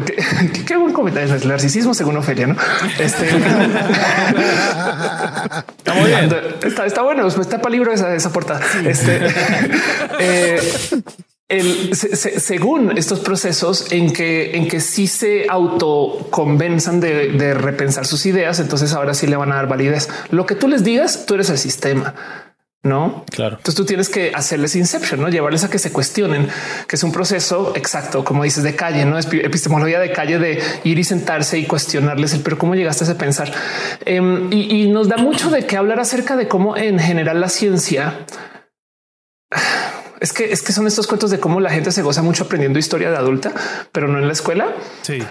qué, buen comentario es el narcisismo, según Ofelia, no? Este está muy bien. Está, bueno. Está para libro esa, esa portada. Este eh, el, según estos procesos en que, en que sí se autoconvenzan de, de repensar sus ideas, entonces ahora sí le van a dar validez. Lo que tú les digas, tú eres el sistema. No, claro. Entonces tú tienes que hacerles inception, no llevarles a que se cuestionen, que es un proceso exacto, como dices, de calle, no es epistemología de calle, de ir y sentarse y cuestionarles el pero cómo llegaste a ese pensar. Em, y, y nos da mucho de qué hablar acerca de cómo en general la ciencia es que es que son estos cuentos de cómo la gente se goza mucho aprendiendo historia de adulta, pero no en la escuela. Sí.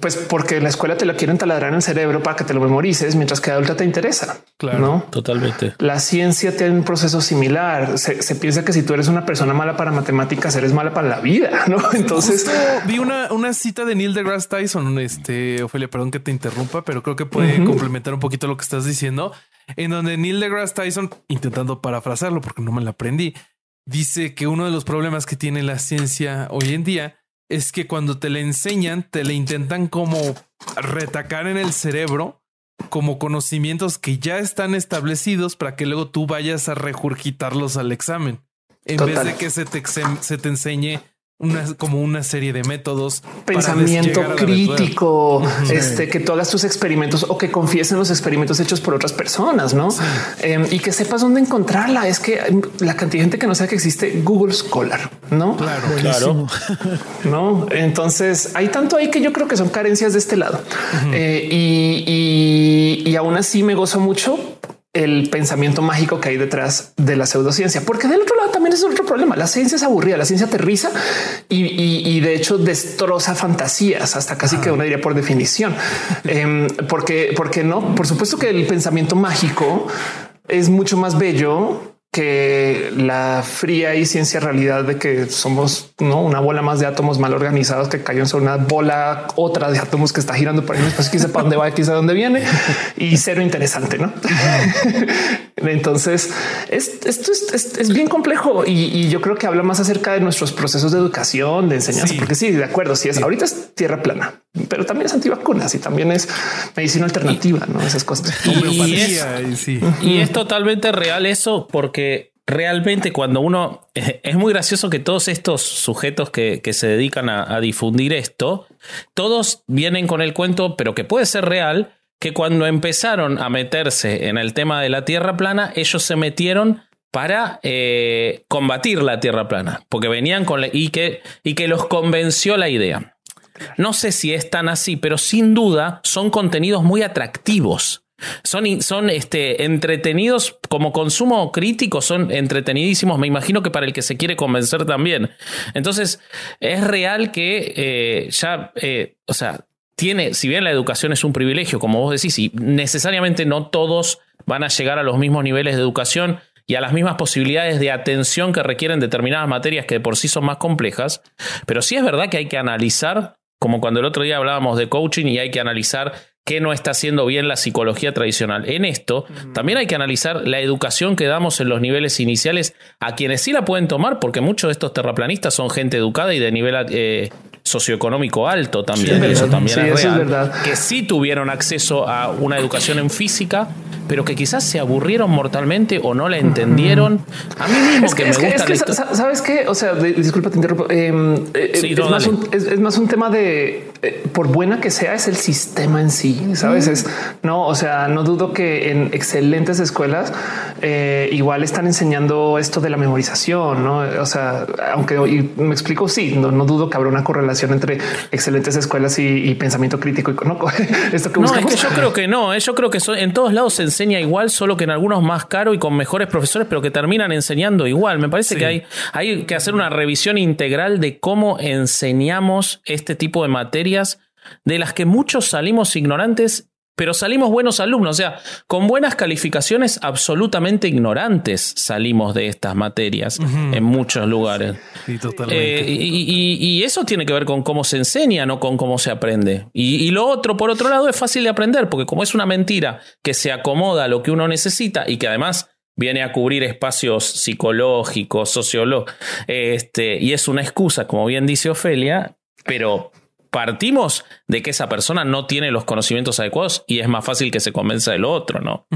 Pues porque la escuela te la quieren taladrar en el cerebro para que te lo memorices, mientras que adulta te interesa. Claro, ¿no? totalmente. La ciencia tiene un proceso similar. Se, piensa que si tú eres una persona mala para matemáticas, eres mala para la vida. No, entonces vi una, una cita de Neil deGrasse Tyson. Este Ophelia, perdón que te interrumpa, pero creo que puede complementar un poquito lo que estás diciendo, en donde Neil deGrasse Tyson, intentando parafrasearlo porque no me la aprendí, dice que uno de los problemas que tiene la ciencia hoy en día es que cuando te le enseñan, te le intentan como retacar en el cerebro como conocimientos que ya están establecidos para que luego tú vayas a regurgitarlos al examen. En vez de que se te, se te enseñe una, como una serie de métodos. Pensamiento crítico, este, que tú hagas tus experimentos o que confíes en los experimentos hechos por otras personas, ¿no? Em, y que sepas dónde encontrarla. Es que la cantidad de gente que no sabe que existe Google Scholar, ¿no? Claro, claro. No, entonces hay tanto ahí que yo creo que son carencias de este lado. Eh, y, y, y aún así me gozo mucho el pensamiento mágico que hay detrás de la pseudociencia, porque del otro lado también es otro problema. La ciencia es aburrida, la ciencia aterriza y, de hecho destroza fantasías hasta casi que una diría por definición. Em, porque, porque no, por supuesto que el pensamiento mágico es mucho más bello que la fría y ciencia realidad de que somos ¿no? una bola más de átomos mal organizados que cayó sobre una bola otra de átomos que está girando por ahí después que sepa dónde va, quién sabe dónde viene y cero interesante. No, entonces esto es, bien complejo y, yo creo que habla más acerca de nuestros procesos de educación, de enseñanza, porque sí, de acuerdo. Si es ahorita es tierra plana, pero también es antivacunas y también es medicina alternativa, no esas cosas. y es totalmente real eso porque realmente cuando uno... Es muy gracioso que todos estos sujetos que, se dedican a, difundir esto, todos vienen con el cuento, pero que puede ser real, que cuando empezaron a meterse en el tema de la Tierra plana, ellos se metieron para eh, combatir la Tierra plana, porque venían con... y, que, y que los convenció la idea. No sé si es tan así, pero sin duda son contenidos muy atractivos son, son este, entretenidos como consumo crítico, son entretenidísimos. Me imagino que para el que se quiere convencer también. Entonces, es real que eh, ya, eh, o sea, tiene, si bien la educación es un privilegio, como vos decís, y necesariamente no todos van a llegar a los mismos niveles de educación y a las mismas posibilidades de atención que requieren determinadas materias que de por sí son más complejas, pero sí es verdad que hay que analizar, como cuando el otro día hablábamos de coaching y hay que analizar qué no está haciendo bien la psicología tradicional. En esto, también hay que analizar la educación que damos en los niveles iniciales a quienes sí la pueden tomar, porque muchos de estos terraplanistas son gente educada y de nivel eh, socioeconómico alto también. eso también es, real, verdad. Que sí tuvieron acceso a una educación en física, pero que quizás se aburrieron mortalmente o no la entendieron. A mí mismo que, me gusta. ¿Sabes qué? O sea, disculpa, te interrumpo. Em, eh, es, más un, es, más un, tema de eh, por buena que sea, es el sistema en sí. Sabes? Es no, o sea, no dudo que en excelentes escuelas eh, igual están enseñando esto de la memorización, no? O sea, aunque me explico, sí, no, no dudo que habrá una correlación entre excelentes escuelas y, pensamiento crítico. Y, no, esto que no es que yo creo que no. Eh, yo creo que en todos lados se enseña igual, solo que en algunos más caro y con mejores profesores, pero que terminan enseñando igual. Me parece que hay, hay que hacer una revisión integral de cómo enseñamos este tipo de materias de las que muchos salimos ignorantes pero salimos buenos alumnos, o sea, con buenas calificaciones absolutamente ignorantes salimos de estas materias en muchos lugares. Sí, totalmente. Eh, y, eso tiene que ver con cómo se enseña, no con cómo se aprende. Y, lo otro, por otro lado, es fácil de aprender, porque como es una mentira que se acomoda a lo que uno necesita y que además viene a cubrir espacios psicológicos, sociológicos, este, y es una excusa, como bien dice Ofelia, pero partimos de que esa persona no tiene los conocimientos adecuados y es más fácil que se convenza del otro, ¿no?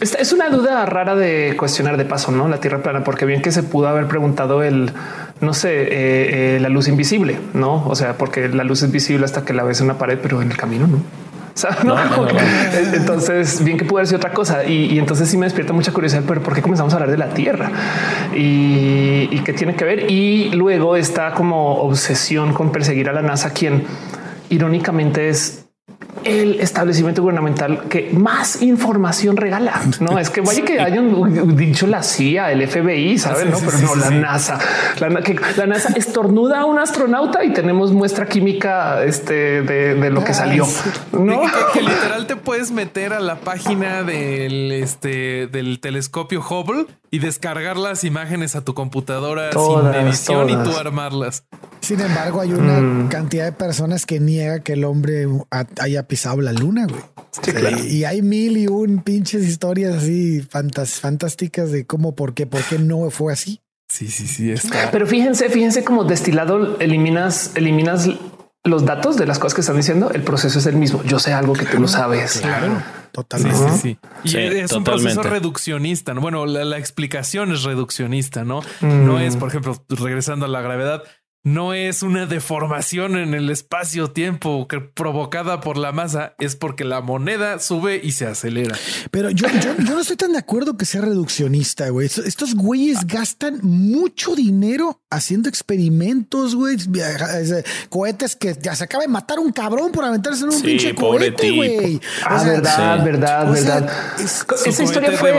Es una duda rara de cuestionar de paso, ¿no? La Tierra plana, porque bien que se pudo haber preguntado el, no sé, eh, eh, la luz invisible, ¿no? O sea, porque la luz es visible hasta que la ves en una pared, pero en el camino no. Entonces, bien que puede ser otra cosa. Y, entonces sí me despierta mucha curiosidad, pero ¿por qué comenzamos a hablar de la Tierra? Y, y qué tiene que ver. Y luego está como obsesión con perseguir a la NASA, quien irónicamente es el establecimiento gubernamental que más información regala. No es que vaya que hayan dicho la CIA, el FBI, saben, no, pero no la NASA. La, que la NASA estornuda a un astronauta y tenemos muestra química este, de, lo que salió. No que, literal te puedes meter a la página del, este, del telescopio Hubble y descargar las imágenes a tu computadora sin edición y tú armarlas. Sin embargo, hay una mm. cantidad de personas que niega que el hombre haya pisado la luna, güey. y, hay mil y un pinches historias así fantásticas de cómo, por qué, por qué no fue así. Sí, sí, sí. Está. Pero fíjense, fíjense como destilado eliminas, eliminas los datos de las cosas que están diciendo. El proceso es el mismo. Yo sé algo que tú no sabes. Claro. Totalmente. Sí, sí, sí. Y es un proceso reduccionista. Bueno, la, explicación es reduccionista, ¿no? No es, por ejemplo, regresando a la gravedad, no es una deformación en el espacio-tiempo provocada por la masa, es porque la moneda sube y se acelera. Pero yo, yo, no estoy tan de acuerdo que sea reduccionista, güey. Estos güeyes gastan mucho dinero haciendo experimentos, güey. Cohetes que ya se acaba de matar un cabrón por aventarse en un pinche cohete, güey. Ah, verdad, verdad, verdad, Esa historia fue,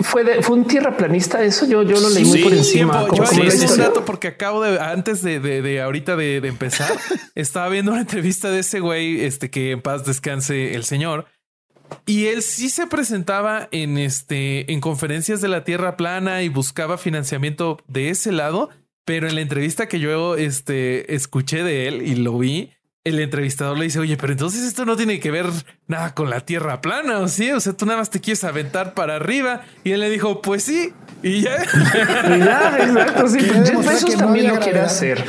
fue, de, fue un tierraplanista. Eso yo, yo lo leí muy por encima. yo un dato porque acabo de, antes de de, ahorita de, empezar, estaba viendo una entrevista de ese güey, este que en paz descanse el señor. Y él sí se presentaba en este en conferencias de la Tierra plana y buscaba financiamiento de ese lado, pero en la entrevista que yo este escuché de él y lo vi, el entrevistador le dice, "Oye, pero entonces esto no tiene que ver nada con la Tierra plana, ¿o sí? O sea, tú nada más te quieres aventar para arriba." Y él le dijo, "Pues sí." Y ya. ya, exacto. Sí, pues también lo quiere hacer.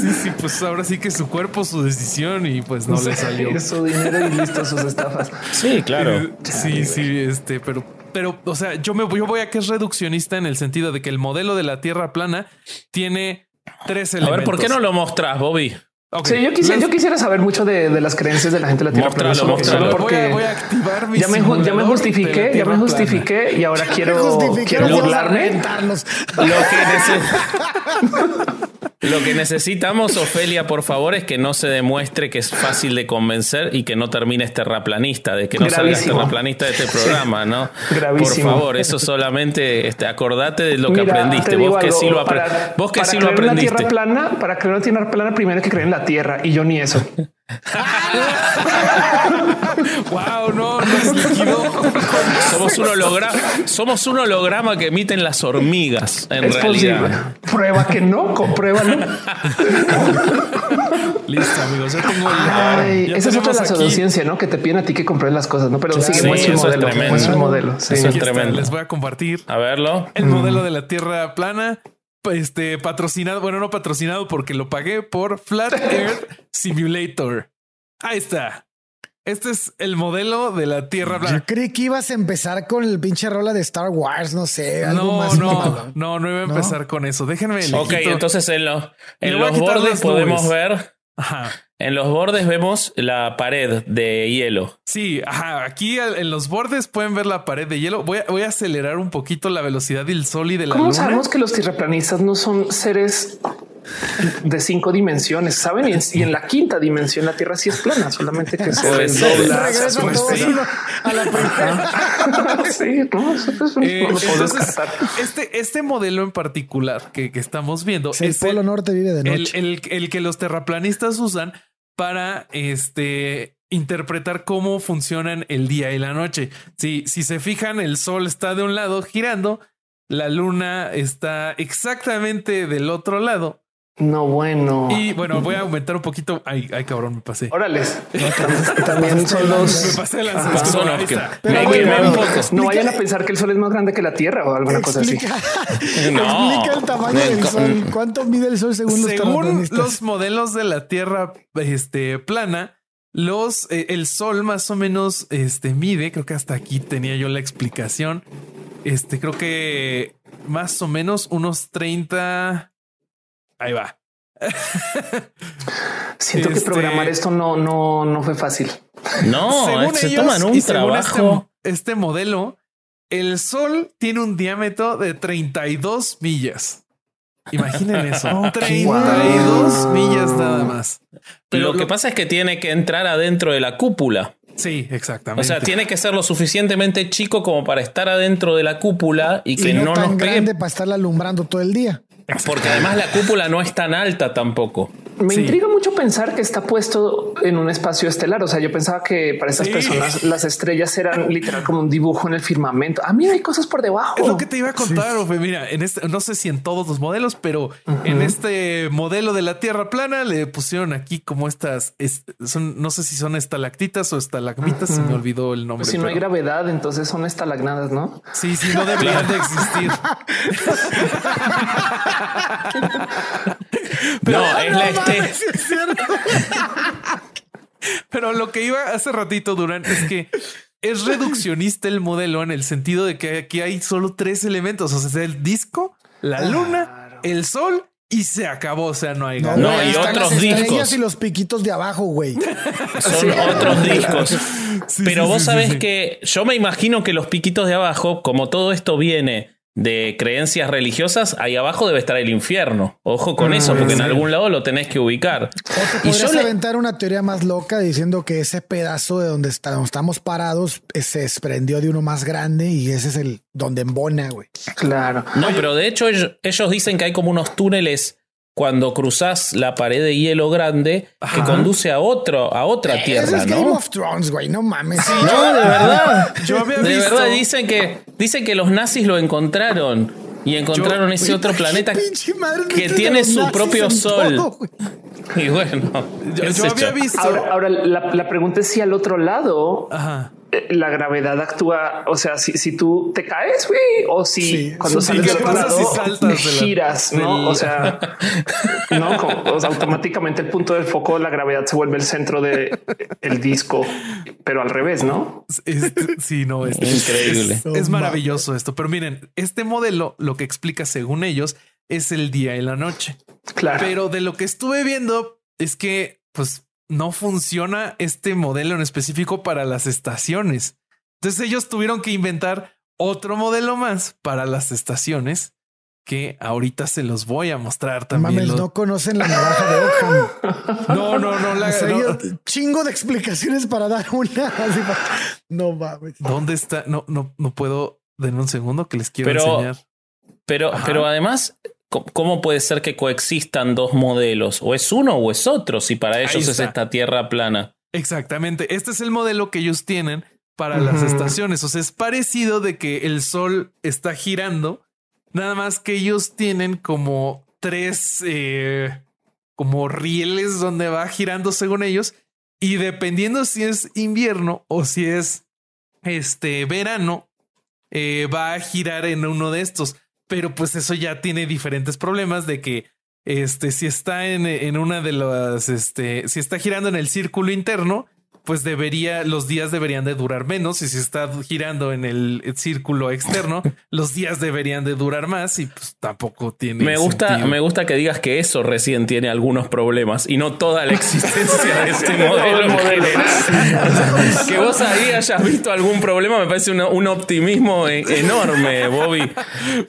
Sí, sí, pues ahora sí que su cuerpo, su decisión y pues no le salió. Su dinero y listo sus estafas. Sí, claro. Sí, sí, este, pero, pero, o sea, yo me yo voy a que es reduccionista en el sentido de que el modelo de la Tierra plana tiene tres elementos. A ver, ¿por qué no lo mostras, Bobby? Sí, yo quisiera, yo quisiera saber mucho de, de, las creencias de la gente de la Tierra plana. Solo, porque voy a, activar ya, me, ya me justifiqué, ya me justifiqué y ahora quiero, quiero burlarme. Lo que Lo que necesitamos, Ofelia, por favor, es que no se demuestre que es fácil de convencer y que no termines terraplanista, de que no salgas Gravísimo. terraplanista de este programa, ¿no? Gravísimo. Por favor, eso solamente este, acordate de lo que aprendiste. Vos que sí lo, apre- para- vos que para sí lo una aprendiste. tierra plana, para creer una tierra plana, primero hay que creer en la tierra y yo ni eso. Wow, no, no es líquido. Somos un holograma, somos un holograma que emiten las hormigas, en es realidad. posible. Prueba que no, compruébalo. Listo, amigos. Ya tengo el. Ay, ya esa es otra de la pseudociencia, ¿no? Que te piden a ti que compres las cosas, ¿no? Pero sigue, Sí, muestra es modelo. tremendo. Muestra el modelo. Sí. Eso es tremendo. Les voy a compartir A verlo. el modelo de la Tierra plana. Este patrocinado, bueno, no patrocinado porque lo pagué por Flat Earth Simulator. Ahí está. Este es el modelo de la Tierra Yo plana. creí que ibas a empezar con el pinche rola de Star Wars, no sé, algo No, más no, no, no iba a ¿No? empezar con eso. Déjenme. Ok, quito- entonces en, los Le en los bordes podemos nubes. ver, Ajá. En los bordes vemos la pared de hielo. Sí, ajá. Aquí en los bordes pueden ver la pared de hielo. Voy a, voy a acelerar un poquito la velocidad del sol y de la ¿Cómo luna. sabemos que los tierraplanistas no son seres de cinco dimensiones? ¿Saben? Y en, y en la quinta dimensión la Tierra sí es plana, solamente que se se todos despega. a la primera. sí, no, eso pues, Eh, no lo puedo entonces, descartar. este, este modelo en particular que, que estamos viendo el es Polo el, Norte vive de el, noche. el- el que los terraplanistas usan para este interpretar cómo funcionan el día y la noche. Si, si se fijan, el sol está de un lado girando, la luna está exactamente del otro lado. No, bueno. Y bueno, voy a aumentar un poquito. Ay, ay, cabrón, me pasé. Órales. También- También son Me los. pasé. Son que-. Pero me bueno, poco. No vayan a pensar que el sol es más grande que la Tierra o alguna cosa así. Explica, No. explica el tamaño del sol. ¿Cuánto mide el sol según los Según los modelos de la Tierra este, plana, los, eh, el Sol más o menos este, mide, creo que hasta aquí tenía yo la explicación, este, creo que más o menos unos 30... Ahí va. Siento que Este- programar esto no, no, no fue fácil. No, Según se ellos, toman un y según trabajo. Este, este modelo, el Sol tiene un diámetro de 32 millas. Imaginen eso. 32 millas nada más. lo que pasa es que tiene que entrar adentro de la cúpula. Sí, exactamente. O sea, tiene que ser lo suficientemente chico como para estar adentro de la cúpula y que y no, no, tan nos pegue. grande para estarla alumbrando todo el día. Porque además la cúpula no es tan alta tampoco. Me Sí. intriga mucho pensar que está puesto en un espacio estelar. O sea, yo pensaba que para estas Sí. personas las estrellas eran literal como un dibujo en el firmamento. Ah, mira, hay cosas por debajo. Es lo que te iba a contar, Ofe. Mira, en este, no sé si en todos los modelos, pero en este modelo de la Tierra plana le pusieron aquí como estas, es- son, no sé si son estalactitas o estalagmitas, se me olvidó el nombre. Pues si no hay gravedad, entonces son estalagnadas, ¿no? sí, sí, no deberían de existir. no, es la este. Pero lo que iba hace ratito, Durán, es que es reduccionista el modelo en el sentido de que aquí hay solo tres elementos, o sea, el disco, la luna, el sol y se acabó. O sea, no hay No. No, otros las discos. y los piquitos de abajo, güey. Son otros discos. Sí, Pero sí, vos sí, sabés que yo me imagino que los piquitos de abajo, como todo esto viene de creencias religiosas, ahí abajo debe estar el infierno. Ojo con eso, porque en algún lado lo tenés que ubicar. O te Y yo le- aventar una teoría más loca diciendo que ese pedazo de donde está- donde estamos parados eh, se desprendió de uno más grande y ese es el donde embona, güey. Claro. No, pero de hecho ellos, ellos dicen que hay como unos túneles cuando cruzás la pared de hielo grande que conduce a otro, a otra Ese tierra, es Game ¿no? of Thrones, güey. No mames. No, de verdad. Yo había De visto- verdad dicen que dicen que los nazis lo encontraron y encontraron ese otro planeta madre, que tiene su propio sol. todo, y bueno, Yo, había visto. Ahora, ahora la, la pregunta es si al otro lado Ajá. Eh, la gravedad actúa. O sea, si, si tú te caes, güey, o si Sí, cuando sí, sales ¿qué del otro pasa lado si saltas de la- giras, no? del- O sea, no, como- o sea, automáticamente el punto del foco de la gravedad se vuelve el centro de el disco, pero al revés, no? Este- sí, no, es Increíble. Es, es maravilloso esto. Pero miren, este modelo lo que explica, según ellos, es el día y la noche. Claro. Pero de lo que estuve viendo es que, pues, no funciona este modelo en específico para las estaciones. Entonces ellos tuvieron que inventar otro modelo más para las estaciones que ahorita se los voy a mostrar también. Mames, no conocen la navaja de Ockham. No, no, no, la no. chingo de explicaciones para dar una. No mames. ¿Dónde está? No, no, no puedo. Denme un segundo que les quiero enseñar. Pero, pero además, ¿cómo puede ser que coexistan dos modelos? O es uno o es otro, si para ellos es esta tierra plana. Exactamente. Este es el modelo que ellos tienen para las estaciones. O sea, es parecido de que el sol está girando, nada más que ellos tienen como tres eh, como rieles donde va girando según ellos. Y dependiendo si es invierno o si es este verano, eh, va a girar en uno de estos. Pero pues eso ya tiene diferentes problemas de que este, si está en, en una de las, este, si está girando en el círculo interno, pues debería, los días deberían de durar menos y si está girando en el círculo externo, los días deberían de durar más y pues tampoco tiene. Me gusta, me gusta que digas que eso recién tiene algunos problemas y no toda la existencia de este modelo. que vos ahí hayas visto algún problema me parece un optimismo e, enorme, Bobby.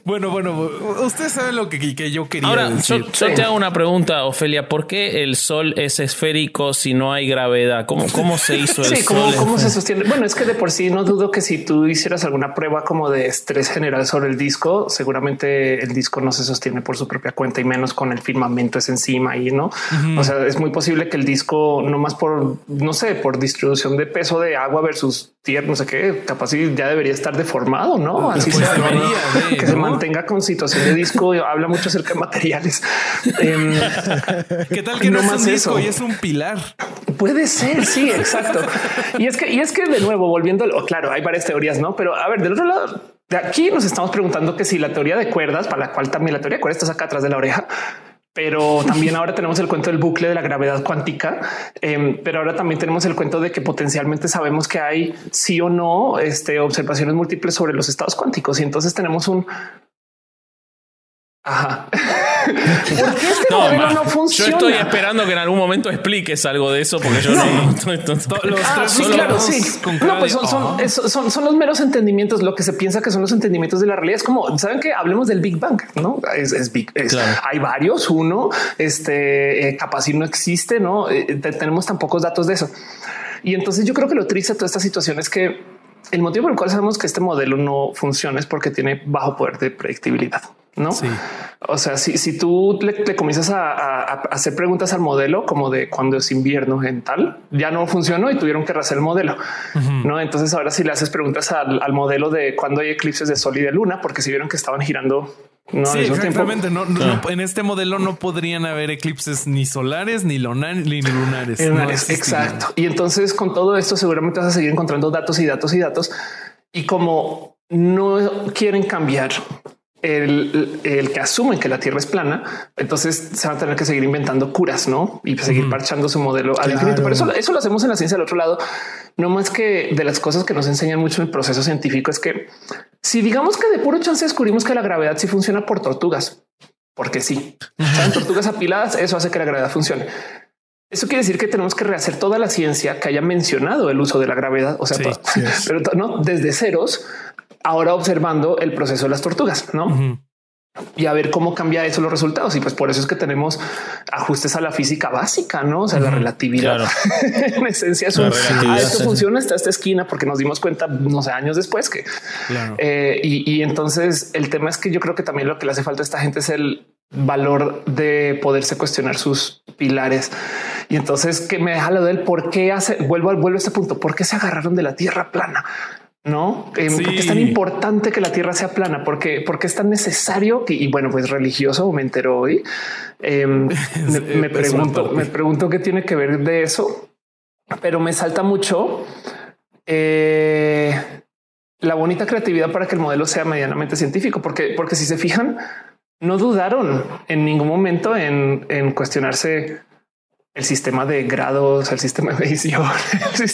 Bueno, bueno, usted sabe lo que, que yo quería Ahora, decir. Yo, yo, te hago una pregunta, Ofelia. ¿Por qué el sol es esférico si no hay gravedad? ¿Cómo, cómo se hizo el sí, ¿cómo, se sostiene? Bueno, es que de por sí no dudo que si tú hicieras alguna prueba como de estrés general sobre el disco, seguramente el disco no se sostiene por su propia cuenta y menos con el firmamento es encima y no. O sea, es muy posible que el disco no más por no sé, por distribución de peso de agua versus tierra, no sé qué, capaz ya debería estar deformado, no? Así pues debería, que se mantenga con situación de disco. Habla mucho acerca de materiales. Em, ¿Qué tal que no, más es un disco y es un pilar? Puede ser. Sí, exacto. Y es que, y es que de nuevo, volviendo, claro, hay varias teorías, no? Pero a ver, del otro lado, de aquí nos estamos preguntando que si la teoría de cuerdas, para la cual también la teoría de cuerdas está acá atrás de la oreja, pero también ahora tenemos el cuento del bucle de la gravedad cuántica, em, pero ahora también tenemos el cuento de que potencialmente sabemos que hay sí o no este, observaciones múltiples sobre los estados cuánticos y entonces tenemos un... Ajá. ¿Por qué este modelo no funciona? Yo estoy esperando que en algún momento expliques algo de eso, porque yo no. los ah, sí, claro, sí. No, pues son, son, son, los meros entendimientos. Lo que se piensa que son los entendimientos de la realidad es como saben que hablemos del Big Bang, no es, Big. Hay varios. Uno, este eh, capaz si no existe, no eh, tenemos tan pocos datos de eso. Y entonces yo creo que lo triste de toda esta situación es que el motivo por el cual sabemos que este modelo no funciona es porque tiene bajo poder de predictibilidad. No, sí. o sea, si, si tú le, comienzas a, hacer preguntas al modelo como de cuando es invierno en tal, ya no funcionó y tuvieron que rehacer el modelo. No, entonces ahora si le haces preguntas al, modelo de cuando hay eclipses de sol y de luna, porque si vieron que estaban girando no, sí, exactamente. No, en este modelo no podrían haber eclipses ni solares ni, ni lunares. exacto. Y entonces con todo esto seguramente vas a seguir encontrando datos y datos y datos. Y como no quieren cambiar el, el, que asumen que la Tierra es plana, entonces se van a tener que seguir inventando curas, ¿no? Y seguir parchando su modelo al infinito. Pero eso, eso lo hacemos en la ciencia del otro lado. No más que de las cosas que nos enseñan mucho en el proceso científico es que si digamos que de puro chance descubrimos que la gravedad sí funciona por tortugas, porque sí, ¿saben? tortugas apiladas, eso hace que la gravedad funcione. Eso quiere decir que tenemos que rehacer toda la ciencia que haya mencionado el uso de la gravedad, o sea, pero no desde ceros ahora observando el proceso de las tortugas, ¿no? Y a ver cómo cambia eso los resultados. Y pues por eso es que tenemos ajustes a la física básica, no? O sea, la relatividad. en esencia es un ah, esto funciona hasta esta esquina porque nos dimos cuenta, no sé, años después que eh, y, y entonces el tema es que yo creo que también lo que le hace falta a esta gente es el valor de poderse cuestionar sus pilares. Y entonces que me deja lo del por qué hace, vuelvo al vuelvo a este punto, por qué se agarraron de la tierra plana no? Eh, porque es tan importante que la Tierra sea plana, porque, porque es tan necesario que, y bueno, pues religioso me entero hoy. Em, me, pregunto, me pregunto qué tiene que ver de eso, pero me salta mucho eh, la bonita creatividad para que el modelo sea medianamente científico, porque, porque si se fijan, no dudaron en ningún momento en, en cuestionarse el sistema de grados, el sistema de medición.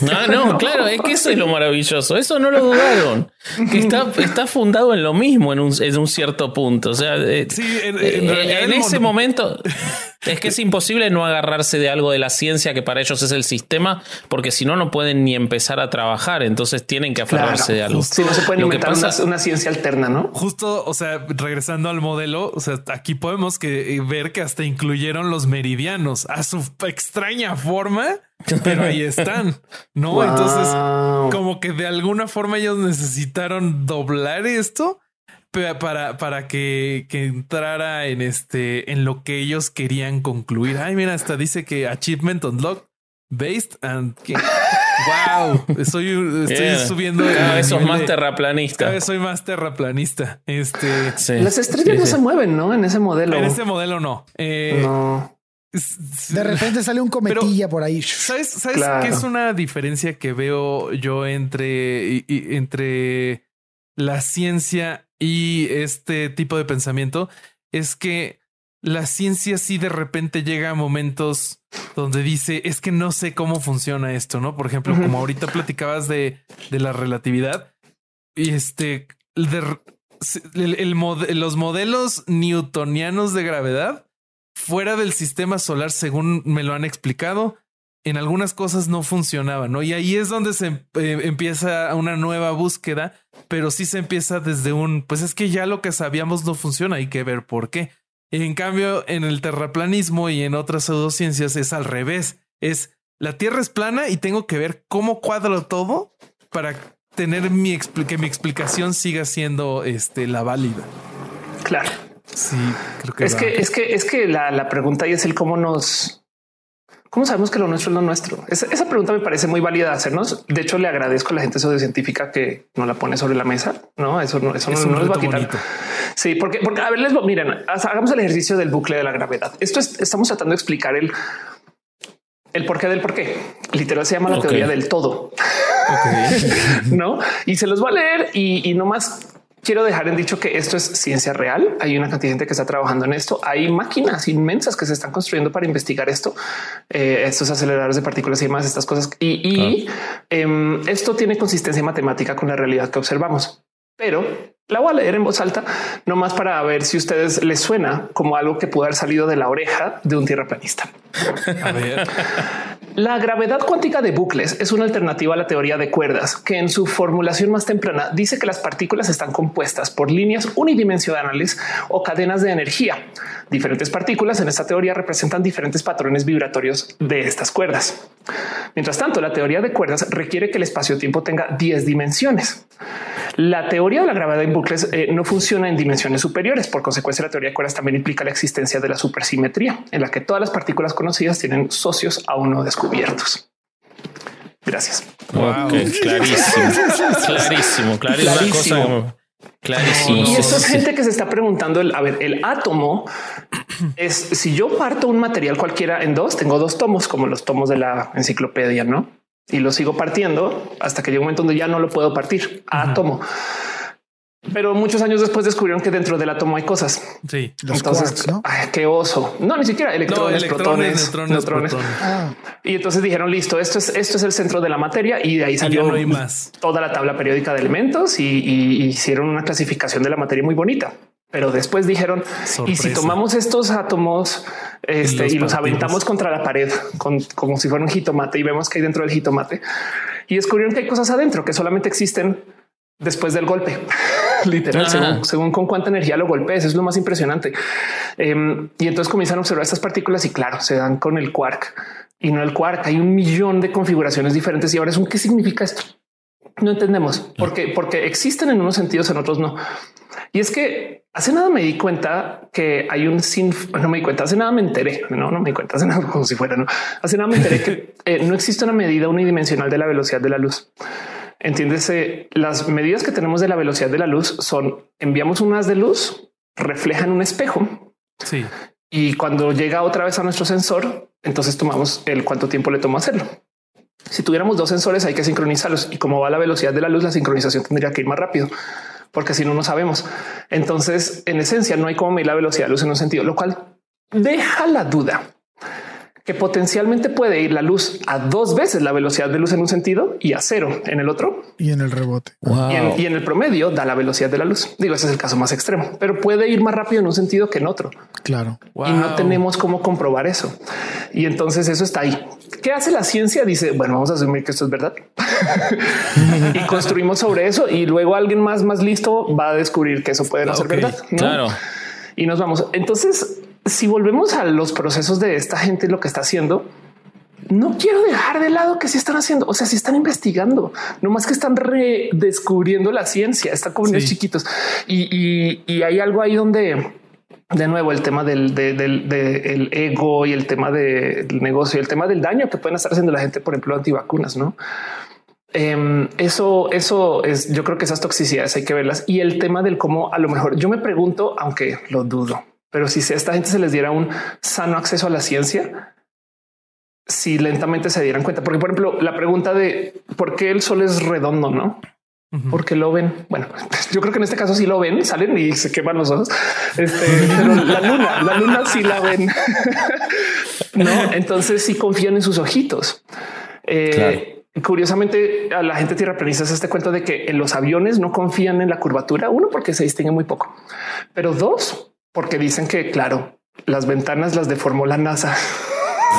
No, no, claro, es que eso es lo maravilloso. Eso no lo dudaron. Que está, está fundado en lo mismo en un, en un cierto punto. O sea, eh, en, eh, ese momento. Es que es imposible no agarrarse de algo de la ciencia que para ellos es el sistema, porque si no, no pueden ni empezar a trabajar. Entonces tienen que aferrarse de algo. Si no se puede inventar una, una, ciencia alterna, ¿no? Justo, o sea, regresando al modelo, o sea, aquí podemos que, eh, ver que hasta incluyeron los meridianos a su extraña forma, pero ahí están, ¿no? Entonces, como que de alguna forma ellos necesitaron doblar esto para, para que, que, entrara en este en lo que ellos querían concluir. Ay, mira, hasta dice que Achievement Unlocked Based and wow, estoy, estoy subiendo. Cada vez sos más terraplanista. Cada vez soy más terraplanista. Este las estrellas no se mueven, ¿no? En ese modelo. En ese modelo no. Eh, no. De repente sale un cometilla por ahí. ¿Sabes, sabes qué es una diferencia que veo yo entre, entre la ciencia y este tipo de pensamiento es que la ciencia sí de repente llega a momentos donde dice es que no sé cómo funciona esto, ¿no? Por ejemplo, como ahorita platicabas de, de, la relatividad y este los modelos newtonianos de gravedad fuera del sistema solar, según me lo han explicado, en algunas cosas no funcionaba, ¿no? Y ahí es donde se eh, empieza una nueva búsqueda, pero sí se empieza desde un, pues es que ya lo que sabíamos no funciona, hay que ver por qué. En cambio, en el terraplanismo y en otras pseudociencias es al revés, es la Tierra es plana y tengo que ver cómo cuadro todo para tener mi que mi explicación siga siendo este, la válida. Claro. Sí, creo que es que es que es que la, la pregunta ahí es el cómo nos ¿Cómo sabemos que lo nuestro es lo nuestro? Esa, pregunta me parece muy válida hacernos. De hecho, le agradezco a la gente científica que no la pone sobre la mesa. No, eso no, eso no, nos va a quitar. Sí, porque, porque a ver, les miren, hagamos el ejercicio del bucle de la gravedad. Esto es, estamos tratando de explicar el, el porqué del porqué. Literal se llama la teoría del todo. no, y se los voy a leer y, y no más quiero dejar en dicho que esto es ciencia real. Hay una cantidad de gente que está trabajando en esto. Hay máquinas inmensas que se están construyendo para investigar esto, eh, estos aceleradores de partículas y demás, estas cosas. Y, em, esto tiene consistencia matemática con la realidad que observamos. Pero la voy a leer en voz alta, no más para ver si a ustedes les suena como algo que pudo haber salido de la oreja de un tierraplanista. A ver. La gravedad cuántica de bucles es una alternativa a la teoría de cuerdas, que en su formulación más temprana dice que las partículas están compuestas por líneas unidimensionales o cadenas de energía. Diferentes partículas en esta teoría representan diferentes patrones vibratorios de estas cuerdas. Mientras tanto, la teoría de cuerdas requiere que el espacio-tiempo tenga 10 dimensiones. La teoría de la gravedad en bucles eh, no funciona en dimensiones superiores. Por consecuencia, la teoría de cuerdas también implica la existencia de la supersimetría, en la que todas las partículas conocidas tienen socios aún no descubiertos. Gracias. clarísimo, clarísimo, clarísimo. Clarísimo. Y eso es gente que se está preguntando el, a ver, el átomo es si yo parto un material cualquiera en dos, tengo dos tomos como los tomos de la enciclopedia, no? Y lo sigo partiendo hasta que llega un momento donde ya no lo puedo partir átomo. Pero muchos años después descubrieron que dentro del átomo hay cosas. Sí, los entonces, ¿no? qué oso. No, ni siquiera electrones, protones, neutrones. Ah. Y entonces dijeron listo, esto es esto es el centro de la materia y de ahí salió más. toda la tabla periódica de elementos y, hicieron una clasificación de la materia muy bonita. Pero después dijeron y si tomamos estos átomos este, y los, aventamos contra la pared con, como si fuera un jitomate y vemos que hay dentro del jitomate y descubrieron que hay cosas adentro que solamente existen después del golpe. Literal, según, con cuánta energía lo golpees, es lo más impresionante. Em, y entonces comienzan a observar estas partículas y claro, se dan con el quark y no el quark. Hay un millón de configuraciones diferentes y ahora es un qué significa esto. No entendemos por qué, porque existen en unos sentidos, en otros no. Y es que hace nada me di cuenta que hay un sin, no me di cuenta, hace nada me enteré, no, no me di cuenta, hace nada como si fuera, no, hace nada me enteré que eh, no existe una medida unidimensional de la velocidad de la luz. Entiéndese, las medidas que tenemos de la velocidad de la luz son enviamos un haz de luz, reflejan un espejo. Sí. Y cuando llega otra vez a nuestro sensor, entonces tomamos el cuánto tiempo le toma hacerlo. Si tuviéramos dos sensores, hay que sincronizarlos y como va la velocidad de la luz, la sincronización tendría que ir más rápido porque si no, no sabemos. Entonces, en esencia, no hay como medir la velocidad de luz en un sentido, lo cual deja la duda que potencialmente puede ir la luz a dos veces la velocidad de luz en un sentido y a cero en el otro. Y en el rebote. Y, en, el promedio da la velocidad de la luz. Digo, ese es el caso más extremo, pero puede ir más rápido en un sentido que en otro. Claro. Y no tenemos cómo comprobar eso. Y entonces eso está ahí. ¿Qué hace la ciencia? Dice, bueno, vamos a asumir que esto es verdad. y construimos sobre eso y luego alguien más, más listo va a descubrir que eso puede no ser verdad. Claro. Y nos vamos. Entonces, si volvemos a los procesos de esta gente, lo que está haciendo, no quiero dejar de lado que sí están haciendo. O sea, si están investigando, no más que están redescubriendo la ciencia, están como niños chiquitos y, hay algo ahí donde de nuevo el tema del, ego y el tema del negocio y el tema del daño que pueden estar haciendo la gente, por ejemplo, antivacunas, no? Em, eso, eso es, yo creo que esas toxicidades hay que verlas y el tema del cómo a lo mejor yo me pregunto, aunque lo dudo, pero si a esta gente se les diera un sano acceso a la ciencia, si lentamente se dieran cuenta, porque por ejemplo, la pregunta de por qué el sol es redondo, no? Porque lo ven. Bueno, yo creo que en este caso sí lo ven, salen y se queman los ojos. Este, pero la luna, la luna sí la ven. no, entonces sí confían en sus ojitos. Eh, curiosamente, a la gente tierra planista se este cuento de que en los aviones no confían en la curvatura. Uno, porque se distingue muy poco, pero dos, porque dicen que, claro, las ventanas las deformó la NASA.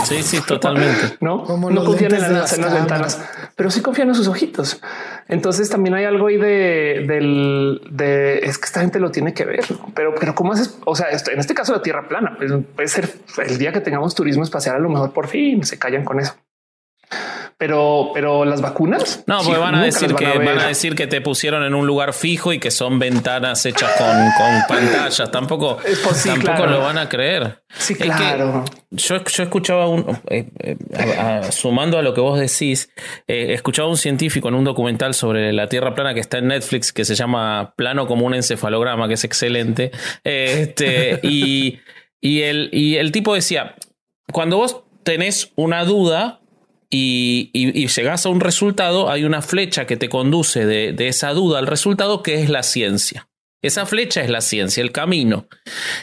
Sí, sí, totalmente. No, no confían en, las ventanas, pero sí confían en sus ojitos. Entonces también hay algo ahí de, del, de es que esta gente lo tiene que ver, pero, pero cómo haces? O sea, en este caso la tierra plana, pues puede ser el día que tengamos turismo espacial, a lo mejor por fin se callan con eso. Pero, pero las vacunas. No, porque van a decir que van a, decir que te pusieron en un lugar fijo y que son ventanas hechas con, con pantallas. Tampoco, tampoco lo van a creer. Sí, claro. Yo, yo escuchaba un, eh, eh, sumando a lo que vos decís, eh, escuchaba un científico en un documental sobre la Tierra plana que está en Netflix que se llama Plano como un encefalograma, que es excelente. Este, y, y, el, y el tipo decía, cuando vos tenés una duda, y, llegas a un resultado, hay una flecha que te conduce de, esa duda al resultado que es la ciencia. Esa flecha es la ciencia, el camino.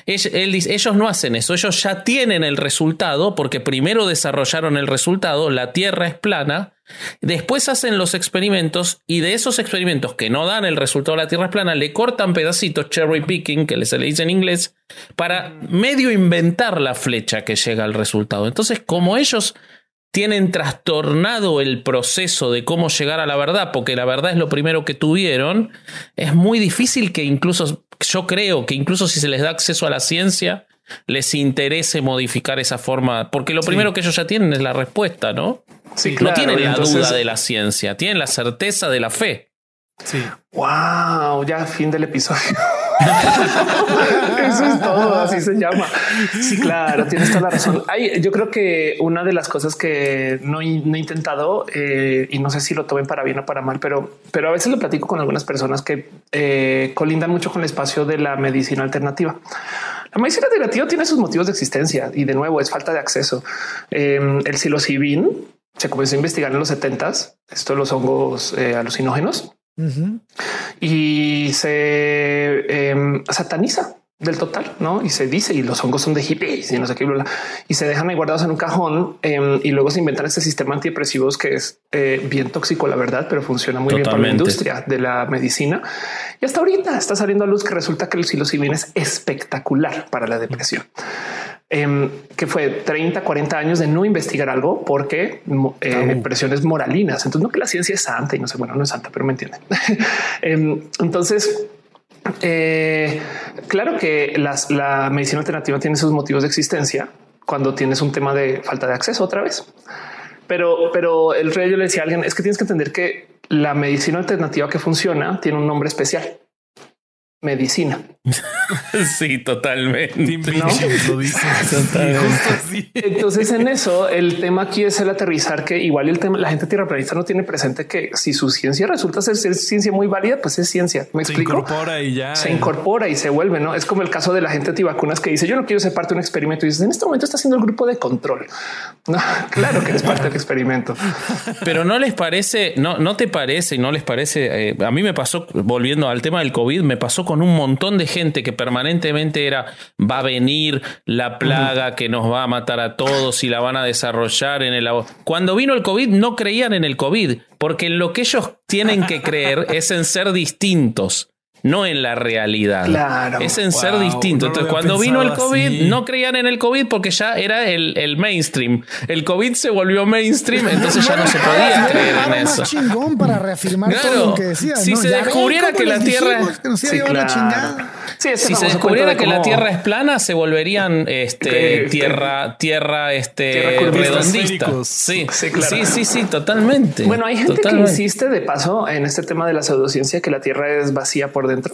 ellos no hacen eso, ellos ya tienen el resultado porque primero desarrollaron el resultado, la Tierra es plana, después hacen los experimentos y de esos experimentos que no dan el resultado de la Tierra es plana, le cortan pedacitos, cherry picking, que se le dice en inglés, para medio inventar la flecha que llega al resultado. Entonces, como ellos tienen trastornado el proceso de cómo llegar a la verdad, porque la verdad es lo primero que tuvieron, es muy difícil que incluso, yo creo que incluso si se les da acceso a la ciencia, les interese modificar esa forma, porque lo primero que ellos ya tienen es la respuesta, ¿no? Sí, no tienen la duda de la ciencia, tienen la certeza de la fe. Sí. Wow, ya fin del episodio. Eso es todo, así se llama. Sí, claro, tienes toda la razón. yo creo que una de las cosas que no, he intentado eh, y no sé si lo tomen para bien o para mal, pero, pero a veces lo platico con algunas personas que eh, colindan mucho con el espacio de la medicina alternativa. La medicina alternativa tiene sus motivos de existencia y de nuevo es falta de acceso. Eh, el psilocibin se comenzó a investigar en los 70 esto de los hongos alucinógenos y se em, sataniza del total, ¿no? Y se dice, y los hongos son de hippies y no sé qué, y se dejan ahí guardados en un cajón em, y luego se inventan este sistema antidepresivos que es eh, bien tóxico, la verdad, pero funciona muy bien para la industria de la medicina. Y hasta ahorita está saliendo a luz que resulta que el psilocibin es espectacular para la depresión. Em, que fue 30, 40 años de no investigar algo porque eh, presiones moralinas. Entonces, no que la ciencia es santa y no sé, bueno, no es santa, pero me entienden. Em, entonces, eh, claro que la medicina alternativa tiene sus motivos de existencia cuando tienes un tema de falta de acceso otra vez. Pero, pero el rey yo le decía a alguien es que tienes que entender que la medicina alternativa que funciona tiene un nombre especial medicina. sí, totalmente. Entonces, en eso, el tema aquí es el aterrizar que igual el tema, la gente tierraplanista no tiene presente que si su ciencia resulta ser, ciencia muy válida, pues es ciencia. Me explico. Se incorpora y ya se incorpora y se vuelve. No es como el caso de la gente antivacunas que dice yo no quiero ser parte de un experimento y dices en este momento está haciendo el grupo de control. No, claro que es parte del experimento, pero no les parece, no, no te parece y no les parece. Eh, a mí me pasó volviendo al tema del COVID, me pasó con con un montón de gente que permanentemente era va a venir la plaga que nos va a matar a todos y la van a desarrollar en el cuando vino el COVID no creían en el COVID porque lo que ellos tienen que creer es en ser distintos no en la realidad. Claro. Es en ser distinto. Entonces, cuando vino el COVID, no creían en el COVID porque ya era el, el, mainstream. El COVID se volvió mainstream, entonces ya no se podía creer en eso. chingón para reafirmar todo lo que decía. Si se descubriera que la Tierra. sí, claro. Si se descubriera que la Tierra es plana, se volverían este, tierra, tierra, este, redondista. Sí, sí, claro. sí, sí, sí, totalmente. Bueno, hay gente que insiste de paso en este tema de la pseudociencia que la Tierra es vacía por dentro.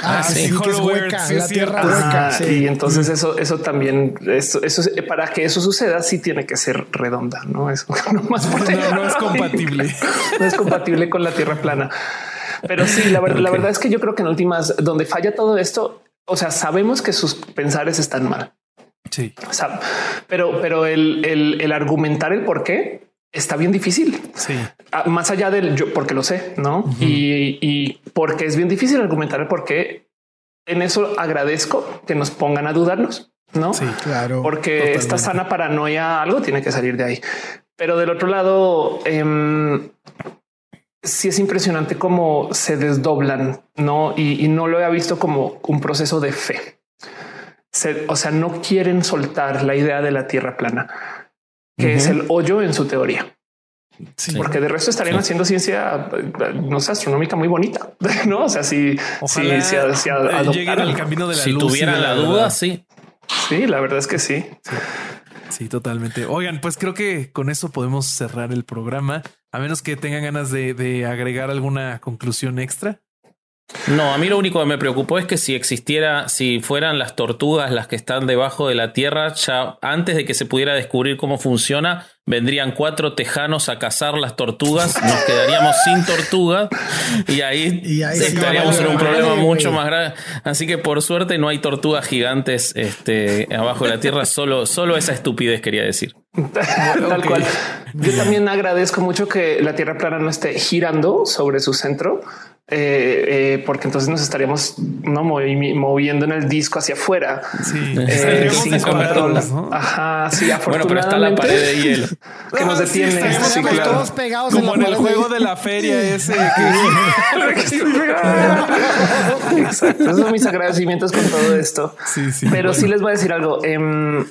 Ah, ah sí, que es hueca, la tierra hueca. Y entonces eso, eso también, eso, eso, para que eso suceda, sí tiene que ser redonda, no es no, más no, es compatible. no es compatible con la tierra plana. Pero sí, la, la verdad es que yo creo que en últimas, donde falla todo esto, o sea, sabemos que sus pensares están mal. Sí. pero, pero el, el, el argumentar el por qué está bien difícil. Sí. Ah, más allá del yo, porque lo sé, no? y, y, porque es bien difícil argumentar por qué en eso agradezco que nos pongan a dudarnos, no? Sí, claro. Porque esta sana paranoia, algo tiene que salir de ahí. Pero del otro lado, eh, sí es impresionante cómo se desdoblan, no? Y, no lo he visto como un proceso de fe. o sea, no quieren soltar la idea de la tierra plana que es el hoyo en su teoría. Porque de resto estarían haciendo ciencia, no sé, astronómica muy bonita, ¿no? O sea, si, si, si, lleguen al camino de la si tuvieran la, duda, sí. Sí, la verdad es que sí. sí. totalmente. Oigan, pues creo que con eso podemos cerrar el programa, a menos que tengan ganas de agregar alguna conclusión extra. No, a mí lo único que me preocupó es que si existiera, si fueran las tortugas las que están debajo de la tierra, ya antes de que se pudiera descubrir cómo funciona, vendrían cuatro tejanos a cazar las tortugas, nos quedaríamos sin tortugas y ahí, estaríamos en un problema mucho más grave. Así que por suerte no hay tortugas gigantes este, abajo de la tierra, solo, solo esa estupidez quería decir. Tal cual. Yo también agradezco mucho que la Tierra plana no esté girando sobre su centro, eh, eh, porque entonces nos estaríamos no moviendo en el disco hacia afuera. Sí, eh, sin control. Ajá, sí, Bueno, pero está la pared de hielo que nos detiene. Sí, claro. todos pegados como en, el juego de la feria ese. Exacto. Esos son mis agradecimientos con todo esto. Sí, sí. Pero sí les voy a decir algo. Em,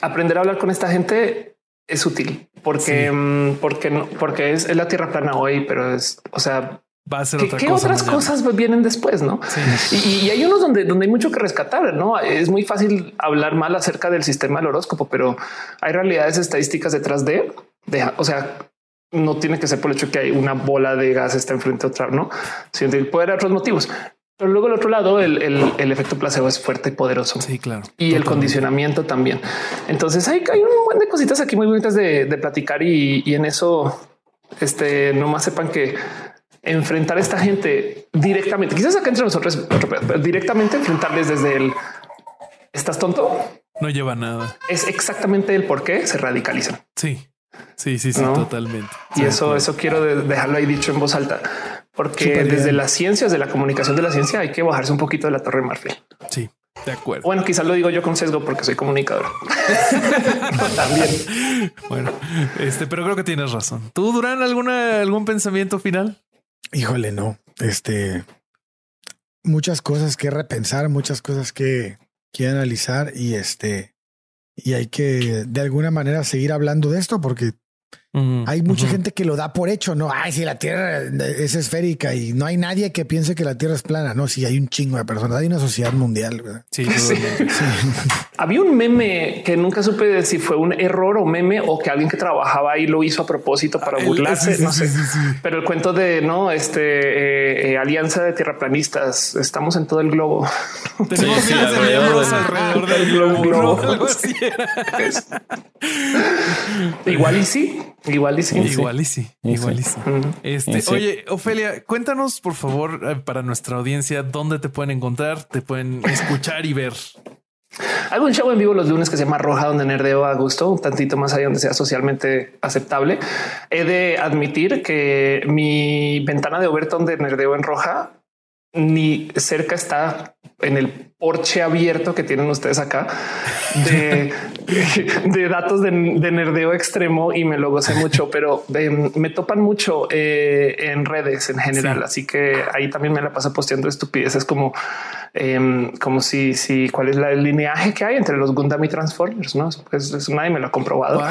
aprender a hablar con esta gente es útil porque, em, porque no, porque es, es la tierra plana hoy, pero es, o sea, va a ser ¿Qué, otra ¿qué otras cosas vienen después? No, y, hay unos donde, donde hay mucho que rescatar. No es muy fácil hablar mal acerca del sistema del horóscopo, pero hay realidades estadísticas detrás de, de o sea, no tiene que ser por el hecho que hay una bola de gas está enfrente a otra, no, sino puede haber otros motivos. Pero luego el otro lado, el, el, efecto placebo es fuerte y poderoso. Sí, claro. Y el condicionamiento también. Entonces hay, hay un buen de cositas aquí muy bonitas de, de platicar y, y en eso, este, nomás sepan que enfrentar a esta gente directamente. Quizás acá entre nosotros directamente enfrentarles desde el estás tonto. No lleva nada. Es exactamente el por qué se radicalizan. Sí, sí, sí, sí, totalmente. Y eso, eso quiero dejarlo ahí dicho en voz alta, porque desde las ciencias de la comunicación de la ciencia hay que bajarse un poquito de la torre de marfil. Sí. De acuerdo. Bueno, quizás lo digo yo con sesgo porque soy comunicador. También. Bueno, este, pero creo que tienes razón. ¿Tú, Durán, alguna, algún pensamiento final? Híjole, no. Este, muchas cosas que repensar, muchas cosas que, que analizar y este, y hay que de alguna manera seguir hablando de esto porque hay mucha gente que lo da por hecho, no, ay, si la Tierra es esférica y no hay nadie que piense que la Tierra es plana, no, si hay un chingo de personas, hay una sociedad mundial. Sí, sí. Había un meme que nunca supe si fue un error o meme o que alguien que trabajaba ahí lo hizo a propósito para ah, burlarse, no sé. Pero el cuento de no, este eh, eh, alianza de tierraplanistas, estamos en todo el globo. Tenemos alrededor, alrededor del globo. Igual y sí. Igual y sí. Igual y sí. Igual y sí. Este, oye, Ofelia, cuéntanos por favor eh, para nuestra audiencia dónde te pueden encontrar, te pueden escuchar y ver. Hago un show en vivo los lunes que se llama Roja, donde nerdeo a gusto, un tantito más allá donde sea socialmente aceptable. He de admitir que mi ventana de Overton de nerdeo en Roja ni cerca está en el porche abierto que tienen ustedes acá de, de datos de, nerdeo extremo y me lo gocé mucho, pero em, me topan mucho eh, en redes en general. Así que ahí también me la paso posteando estupideces como Em, como si, si cuál es la, el lineaje que hay entre los Gundam y Transformers. No, pues eso nadie me lo ha comprobado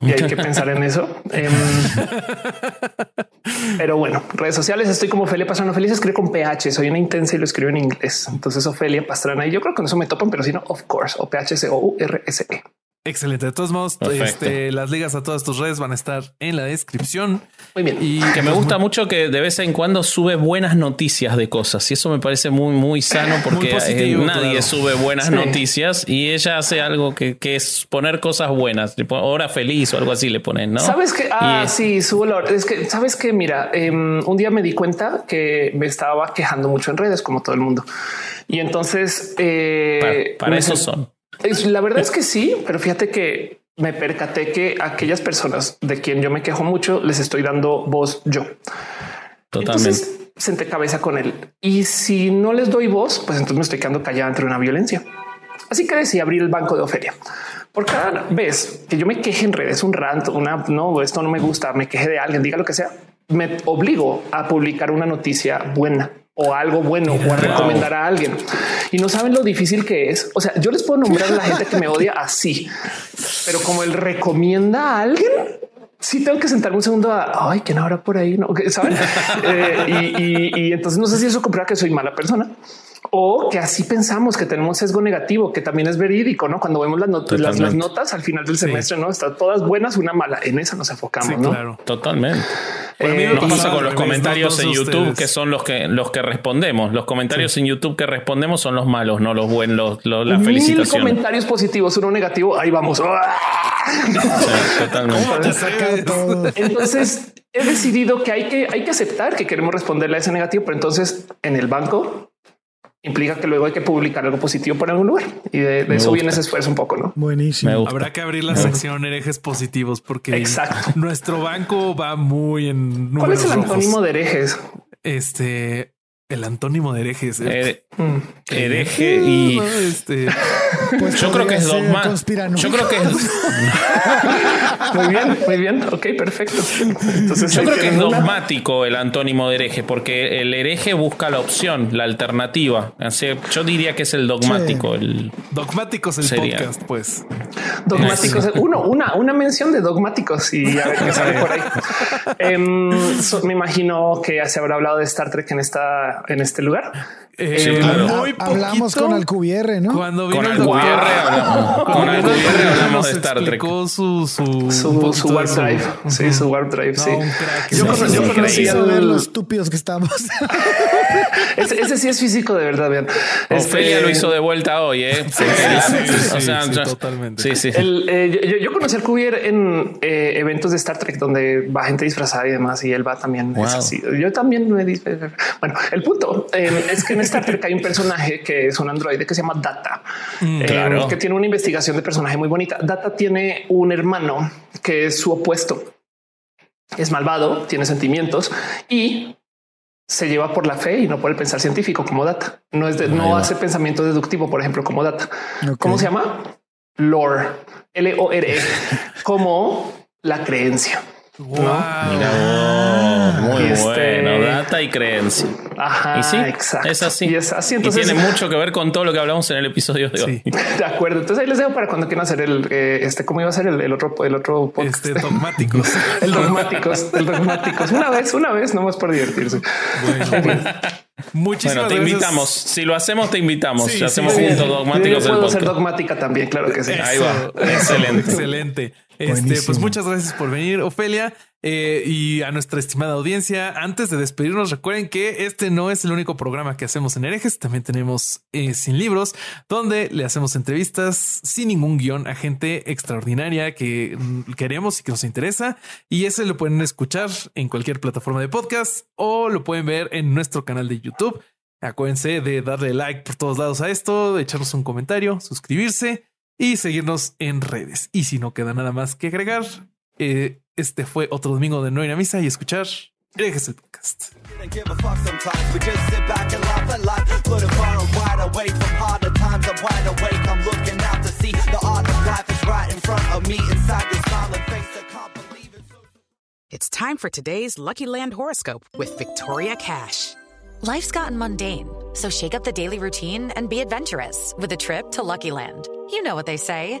y hay que pensar en eso. Em, pero bueno, redes sociales. Estoy como Ofelia Pastrana. Feliz escribe con PH. Soy una intensa y lo escribo en inglés. Entonces, Ofelia Pastrana. Y yo creo que con eso me topan, pero si no, of course, o PH O U R S E. Excelente. De todos modos, este, las ligas a todas tus redes van a estar en la descripción. Muy bien. Y que me pues gusta mucho que de vez en cuando sube buenas noticias de cosas. Y eso me parece muy, muy sano porque eh, nadie sube buenas noticias y ella hace algo que, es poner cosas buenas. Hora feliz o algo así le ponen, ¿no? Sabes que, ah, sí, subo la Es que, sabes que, mira, em, un día me di cuenta que me estaba quejando mucho en redes, como todo el mundo. Y entonces, eh, para eso son la verdad es que sí, pero fíjate que me percaté que aquellas personas de quien yo me quejo mucho les estoy dando voz yo. Totalmente. Entonces, senté cabeza con él. Y si no les doy voz, pues entonces me estoy quedando callada entre una violencia. Así que decidí abrir el banco de Ofelia. Por cada vez que yo me queje en redes, un rant, una no, esto no me gusta, me queje de alguien, diga lo que sea, me obligo a publicar una noticia buena o algo bueno o a recomendar a alguien y no saben lo difícil que es. O sea, yo les puedo nombrar a la gente que me odia así, pero como él recomienda a alguien, sí tengo que sentarme un segundo a ay, quién habrá por ahí, no saben? Eh, y, entonces no sé si eso comprueba que soy mala persona o que así pensamos que tenemos sesgo negativo, que también es verídico, no? Cuando vemos las, notas, las, notas al final del semestre, no están todas buenas, una mala. En esa nos enfocamos, no? Claro. Totalmente. Eh, nos pasa con los comentarios en YouTube que son los que los que respondemos. Los comentarios en YouTube que respondemos son los malos, no los buenos, los, las felicitaciones. comentarios positivos, uno negativo, ahí vamos. Entonces he decidido que hay que hay que aceptar que queremos responderle a ese negativo, pero entonces en el banco implica que luego hay que publicar algo positivo por algún lugar y de, eso viene ese esfuerzo un poco, ¿no? Buenísimo. Habrá que abrir la sección herejes positivos porque Exacto. nuestro banco va muy en ¿Cuál es el antónimo de herejes? Este el antónimo de herejes. ¿eh? Mm. hereje y este. Pues yo creo que es dogma. Yo creo que es. muy bien, muy bien. Ok, perfecto. Entonces, yo creo que es dogmático el antónimo de hereje, porque el hereje busca la opción, la alternativa. Así, yo diría que es el dogmático. El dogmáticos el podcast, pues. Dogmáticos. Uno, una, una mención de dogmáticos y a ver qué sale por ahí. Em, me imagino que ya se habrá hablado de Star Trek en esta en este lugar. Eh, hablamos con Alcubierre, ¿no? Cuando vino con Alcubierre hablamos, con Alcubierre hablamos de Star Trek. Su, su, su, su warp drive. Sí, su warp drive. sí. Yo, conocí, yo conocí a ver los estúpidos que estamos. ese, ese, sí es físico de verdad. Vean. Ofelia lo hizo de vuelta hoy. ¿eh? Sí, o sea, totalmente. Sí, sí. El, eh, yo, conocí a Alcubierre en eh, eventos de Star Trek donde va gente disfrazada y demás, y él va también. Es así. Yo también me Bueno, el punto eh, es que en Star Trek hay un personaje que es un androide que se llama Data, mm, eh, que tiene una investigación de personaje muy bonita. Data tiene un hermano que es su opuesto. Es malvado, tiene sentimientos y se lleva por la fe y no por el pensar científico como Data. No es de, no hace pensamiento deductivo, por ejemplo, como Data. ¿Cómo se llama? Lore, L O R E, como la creencia. Wow. muy este, bueno, data y creencia. Ajá, y sí, exacto. Es así. Y es así. Entonces, tiene mucho que ver con todo lo que hablamos en el episodio de hoy. De acuerdo. Entonces ahí les dejo para cuando quieran hacer el eh, este, cómo iba a ser el, otro, el otro podcast. Este dogmáticos. el dogmáticos, el dogmáticos. Una vez, una vez, no más por divertirse. Bueno, Muchísimas bueno, te invitamos. Si lo hacemos, te invitamos. Sí, hacemos juntos dogmáticos. Yo puedo ser dogmática también, claro que sí. Ahí va. Excelente. Excelente. Este, pues muchas gracias por venir, Ofelia. Eh, y a nuestra estimada audiencia, antes de despedirnos, recuerden que este no es el único programa que hacemos en herejes. También tenemos eh, Sin Libros, donde le hacemos entrevistas sin ningún guion a gente extraordinaria que mm, queremos y que nos interesa. Y ese lo pueden escuchar en cualquier plataforma de podcast o lo pueden ver en nuestro canal de YouTube. Acuérdense de darle like por todos lados a esto, echarnos un comentario, suscribirse y seguirnos en redes. Y si no queda nada más que agregar, Eh, este fue otro domingo de No hay misa y escuchar Herejes el podcast. It's time for today's Lucky Land horoscope with Victoria Cash. Life's gotten mundane, so shake up the daily routine and be adventurous with a trip to Lucky Land. You know what they say.